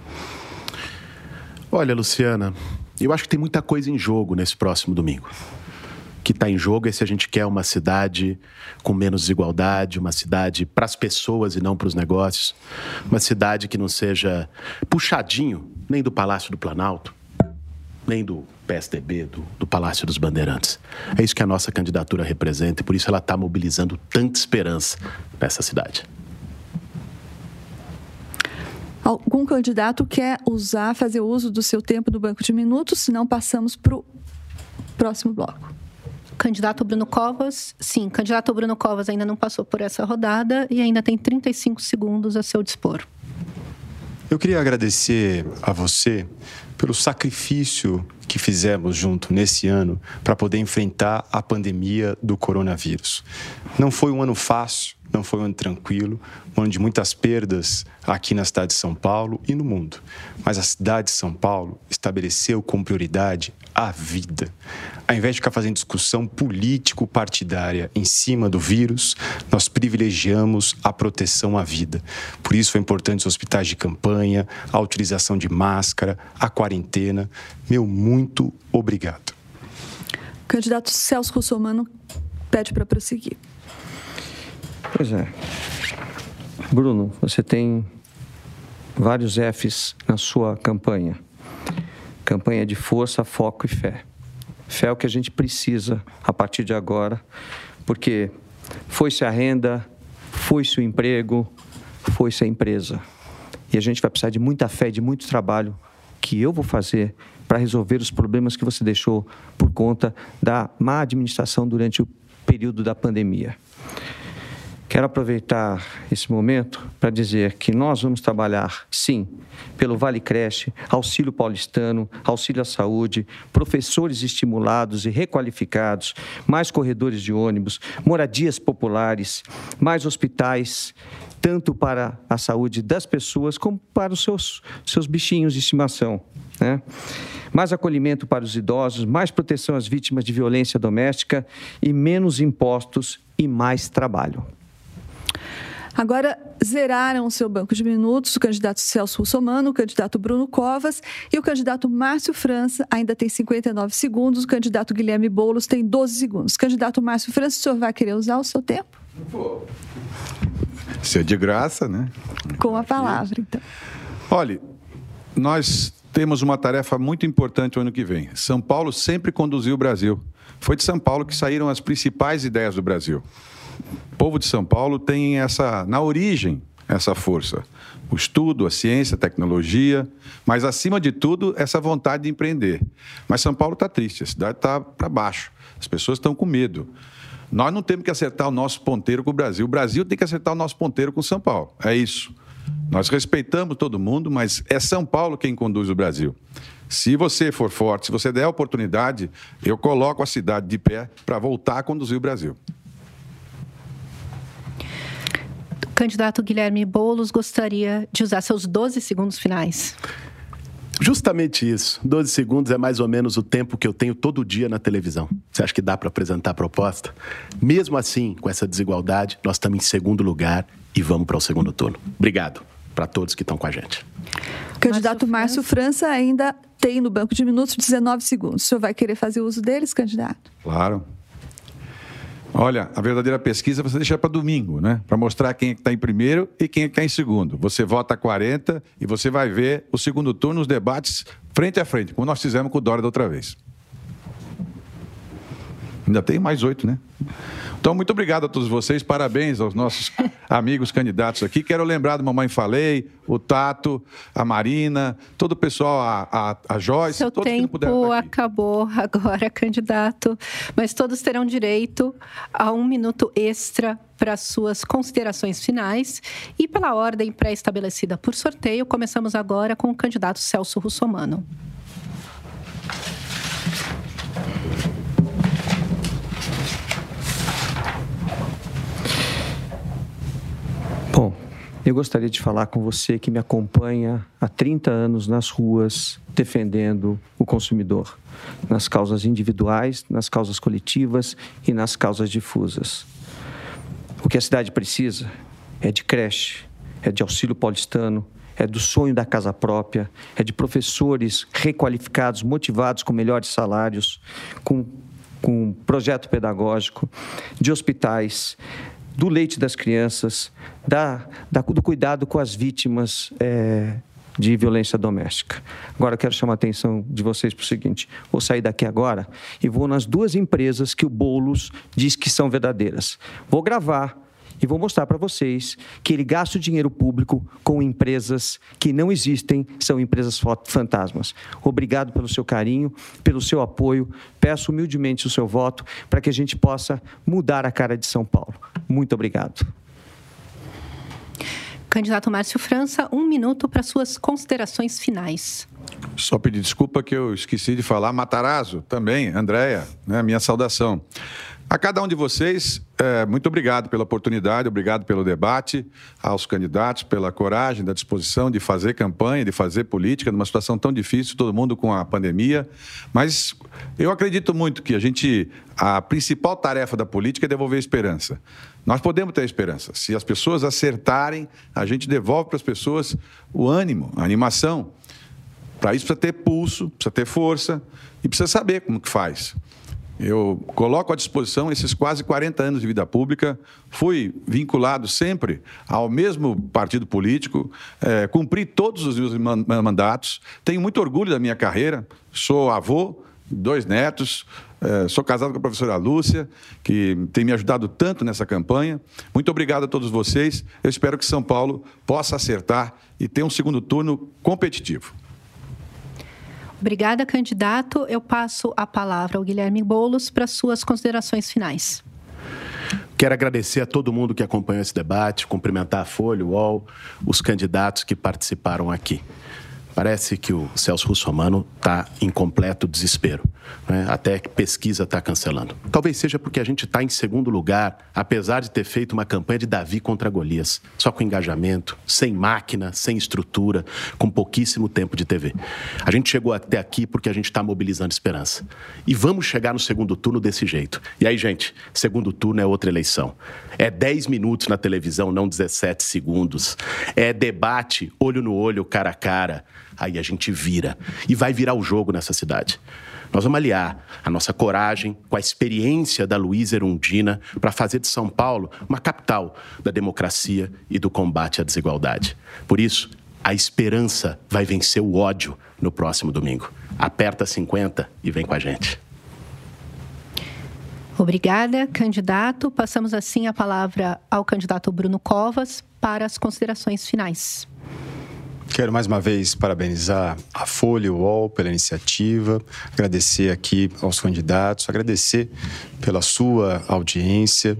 Olha, Luciana, eu acho que tem muita coisa em jogo nesse próximo domingo. O que está em jogo é se a gente quer uma cidade com menos desigualdade, uma cidade para as pessoas e não para os negócios, uma cidade que não seja puxadinho nem do Palácio do Planalto, nem do PSDB, do, do Palácio dos Bandeirantes. É isso que a nossa candidatura representa e por isso ela está mobilizando tanta esperança nessa cidade. Algum candidato quer usar, fazer uso do seu tempo do banco de minutos? Se não, passamos para o próximo bloco. Candidato Bruno Covas, sim, candidato Bruno Covas ainda não passou por essa rodada e ainda tem 35 segundos a seu dispor. Eu queria agradecer a você pelo sacrifício que fizemos junto nesse ano para poder enfrentar a pandemia do coronavírus. Não foi um ano fácil, não foi um ano tranquilo, um ano de muitas perdas aqui na cidade de São Paulo e no mundo. Mas a cidade de São Paulo estabeleceu como prioridade a vida. Ao invés de ficar fazendo discussão político-partidária em cima do vírus, nós privilegiamos a proteção à vida. Por isso foi importante os hospitais de campanha, a utilização de máscara, a quarentena. Meu muito obrigado. O candidato Celso Russomano pede para prosseguir. Pois é. Bruno, você tem vários Fs na sua campanha. Campanha de força, foco e fé. Fé é o que a gente precisa a partir de agora, porque foi-se a renda, foi-se o emprego, foi-se a empresa. E a gente vai precisar de muita fé, de muito trabalho que eu vou fazer para resolver os problemas que você deixou por conta da má administração durante o período da pandemia. Quero aproveitar esse momento para dizer que nós vamos trabalhar, sim, pelo Vale Creche, Auxílio Paulistano, Auxílio à Saúde, professores estimulados e requalificados, mais corredores de ônibus, moradias populares, mais hospitais, tanto para a saúde das pessoas como para os seus, seus bichinhos de estimação. Né? Mais acolhimento para os idosos, mais proteção às vítimas de violência doméstica e menos impostos e mais trabalho. Agora, zeraram o seu banco de minutos o candidato Celso Russomano, o candidato Bruno Covas e o candidato Márcio França ainda tem 59 segundos, o candidato Guilherme Boulos tem 12 segundos. Candidato Márcio França, o senhor vai querer usar o seu tempo? Vou. Isso é de graça, né? Com a palavra, então. Olha, nós temos uma tarefa muito importante o ano que vem. São Paulo sempre conduziu o Brasil. Foi de São Paulo que saíram as principais ideias do Brasil. O povo de São Paulo tem essa, na origem, essa força. O estudo, a ciência, a tecnologia, mas acima de tudo, essa vontade de empreender. Mas São Paulo está triste, a cidade está para baixo, as pessoas estão com medo. Nós não temos que acertar o nosso ponteiro com o Brasil, o Brasil tem que acertar o nosso ponteiro com São Paulo. É isso. Nós respeitamos todo mundo, mas é São Paulo quem conduz o Brasil. Se você for forte, se você der a oportunidade, eu coloco a cidade de pé para voltar a conduzir o Brasil. Candidato Guilherme Boulos gostaria de usar seus 12 segundos finais. Justamente isso. 12 segundos é mais ou menos o tempo que eu tenho todo dia na televisão. Você acha que dá para apresentar a proposta? Mesmo assim, com essa desigualdade, nós estamos em segundo lugar e vamos para o segundo turno. Obrigado para todos que estão com a gente. O candidato Márcio França ainda tem no banco de minutos 19 segundos. O senhor vai querer fazer uso deles, candidato? Claro. Olha, a verdadeira pesquisa você deixa para domingo, né? Para mostrar quem é que está em primeiro e quem é que está em segundo. Você vota 40 e você vai ver o segundo turno, os debates frente a frente, como nós fizemos com o Dória da outra vez. Ainda tem mais oito, né? Então, muito obrigado a todos vocês, parabéns aos nossos amigos candidatos aqui. Quero lembrar do Mamãe Falei, o Tato, a Marina, todo o pessoal, a, a, a Joyce, Seu todos tempo que puderam acabou <laughs> agora, candidato, mas todos terão direito a um minuto extra para suas considerações finais e pela ordem pré-estabelecida por sorteio, começamos agora com o candidato Celso Russomano. Bom, eu gostaria de falar com você que me acompanha há 30 anos nas ruas defendendo o consumidor, nas causas individuais, nas causas coletivas e nas causas difusas. O que a cidade precisa é de creche, é de auxílio paulistano, é do sonho da casa própria, é de professores requalificados, motivados com melhores salários, com, com projeto pedagógico, de hospitais, do leite das crianças, da, da, do cuidado com as vítimas é, de violência doméstica. Agora quero chamar a atenção de vocês para o seguinte: vou sair daqui agora e vou nas duas empresas que o Boulos diz que são verdadeiras. Vou gravar e vou mostrar para vocês que ele gasta o dinheiro público com empresas que não existem, são empresas fantasmas. Obrigado pelo seu carinho, pelo seu apoio. Peço humildemente o seu voto para que a gente possa mudar a cara de São Paulo. Muito obrigado. Candidato Márcio França, um minuto para suas considerações finais. Só pedir desculpa que eu esqueci de falar Matarazzo também, Andréia, né, minha saudação. A cada um de vocês, é, muito obrigado pela oportunidade, obrigado pelo debate, aos candidatos pela coragem, da disposição de fazer campanha, de fazer política numa situação tão difícil, todo mundo com a pandemia. Mas eu acredito muito que a gente, a principal tarefa da política é devolver esperança. Nós podemos ter esperança. Se as pessoas acertarem, a gente devolve para as pessoas o ânimo, a animação. Para isso precisa ter pulso, precisa ter força e precisa saber como que faz. Eu coloco à disposição esses quase 40 anos de vida pública. Fui vinculado sempre ao mesmo partido político, é, cumpri todos os meus mandatos. Tenho muito orgulho da minha carreira. Sou avô, dois netos, é, sou casado com a professora Lúcia, que tem me ajudado tanto nessa campanha. Muito obrigado a todos vocês. Eu espero que São Paulo possa acertar e ter um segundo turno competitivo. Obrigada, candidato. Eu passo a palavra ao Guilherme Bolos para suas considerações finais. Quero agradecer a todo mundo que acompanhou esse debate, cumprimentar a Folha, o UOL, os candidatos que participaram aqui. Parece que o Celso Russomano está em completo desespero. Né? Até que pesquisa está cancelando. Talvez seja porque a gente está em segundo lugar, apesar de ter feito uma campanha de Davi contra Golias. Só com engajamento, sem máquina, sem estrutura, com pouquíssimo tempo de TV. A gente chegou até aqui porque a gente está mobilizando esperança. E vamos chegar no segundo turno desse jeito. E aí, gente, segundo turno é outra eleição. É 10 minutos na televisão, não 17 segundos. É debate, olho no olho, cara a cara aí a gente vira. E vai virar o jogo nessa cidade. Nós vamos aliar a nossa coragem com a experiência da Luísa Erundina para fazer de São Paulo uma capital da democracia e do combate à desigualdade. Por isso, a esperança vai vencer o ódio no próximo domingo. Aperta 50 e vem com a gente. Obrigada, candidato. Passamos assim a palavra ao candidato Bruno Covas para as considerações finais. Quero mais uma vez parabenizar a Folha e o UOL pela iniciativa, agradecer aqui aos candidatos, agradecer pela sua audiência.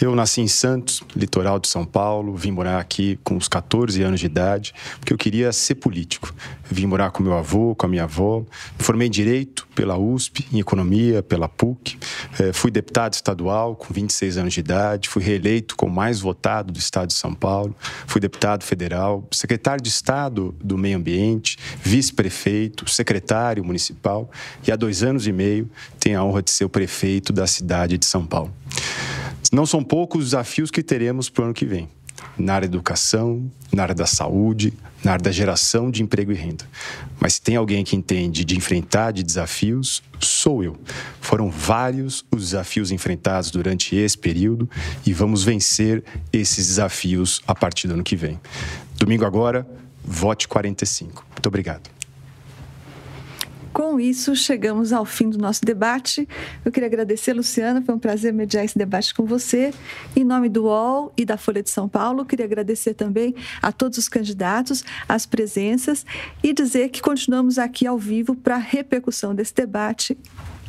Eu nasci em Santos, litoral de São Paulo, vim morar aqui com os 14 anos de idade, porque eu queria ser político. Vim morar com meu avô, com a minha avó, me formei Direito pela USP, em Economia pela PUC, eh, fui deputado estadual com 26 anos de idade, fui reeleito como mais votado do estado de São Paulo, fui deputado federal, secretário de Estado do Meio Ambiente, vice-prefeito, secretário municipal. E há dois anos e meio tenho a honra de ser o prefeito da cidade de São Paulo. Não são poucos os desafios que teremos para o ano que vem. na área da educação, na área da saúde, na área da geração de emprego e renda. Mas se tem alguém que entende de enfrentar de desafios, sou eu. Foram vários os desafios enfrentados durante esse período e vamos vencer esses desafios a partir do ano que vem. Domingo agora, vote 45. Muito obrigado. Com isso, chegamos ao fim do nosso debate. Eu queria agradecer, Luciana, foi um prazer mediar esse debate com você. Em nome do UOL e da Folha de São Paulo, queria agradecer também a todos os candidatos, as presenças e dizer que continuamos aqui ao vivo para a repercussão desse debate,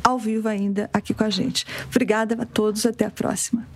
ao vivo ainda aqui com a gente. Obrigada a todos, até a próxima.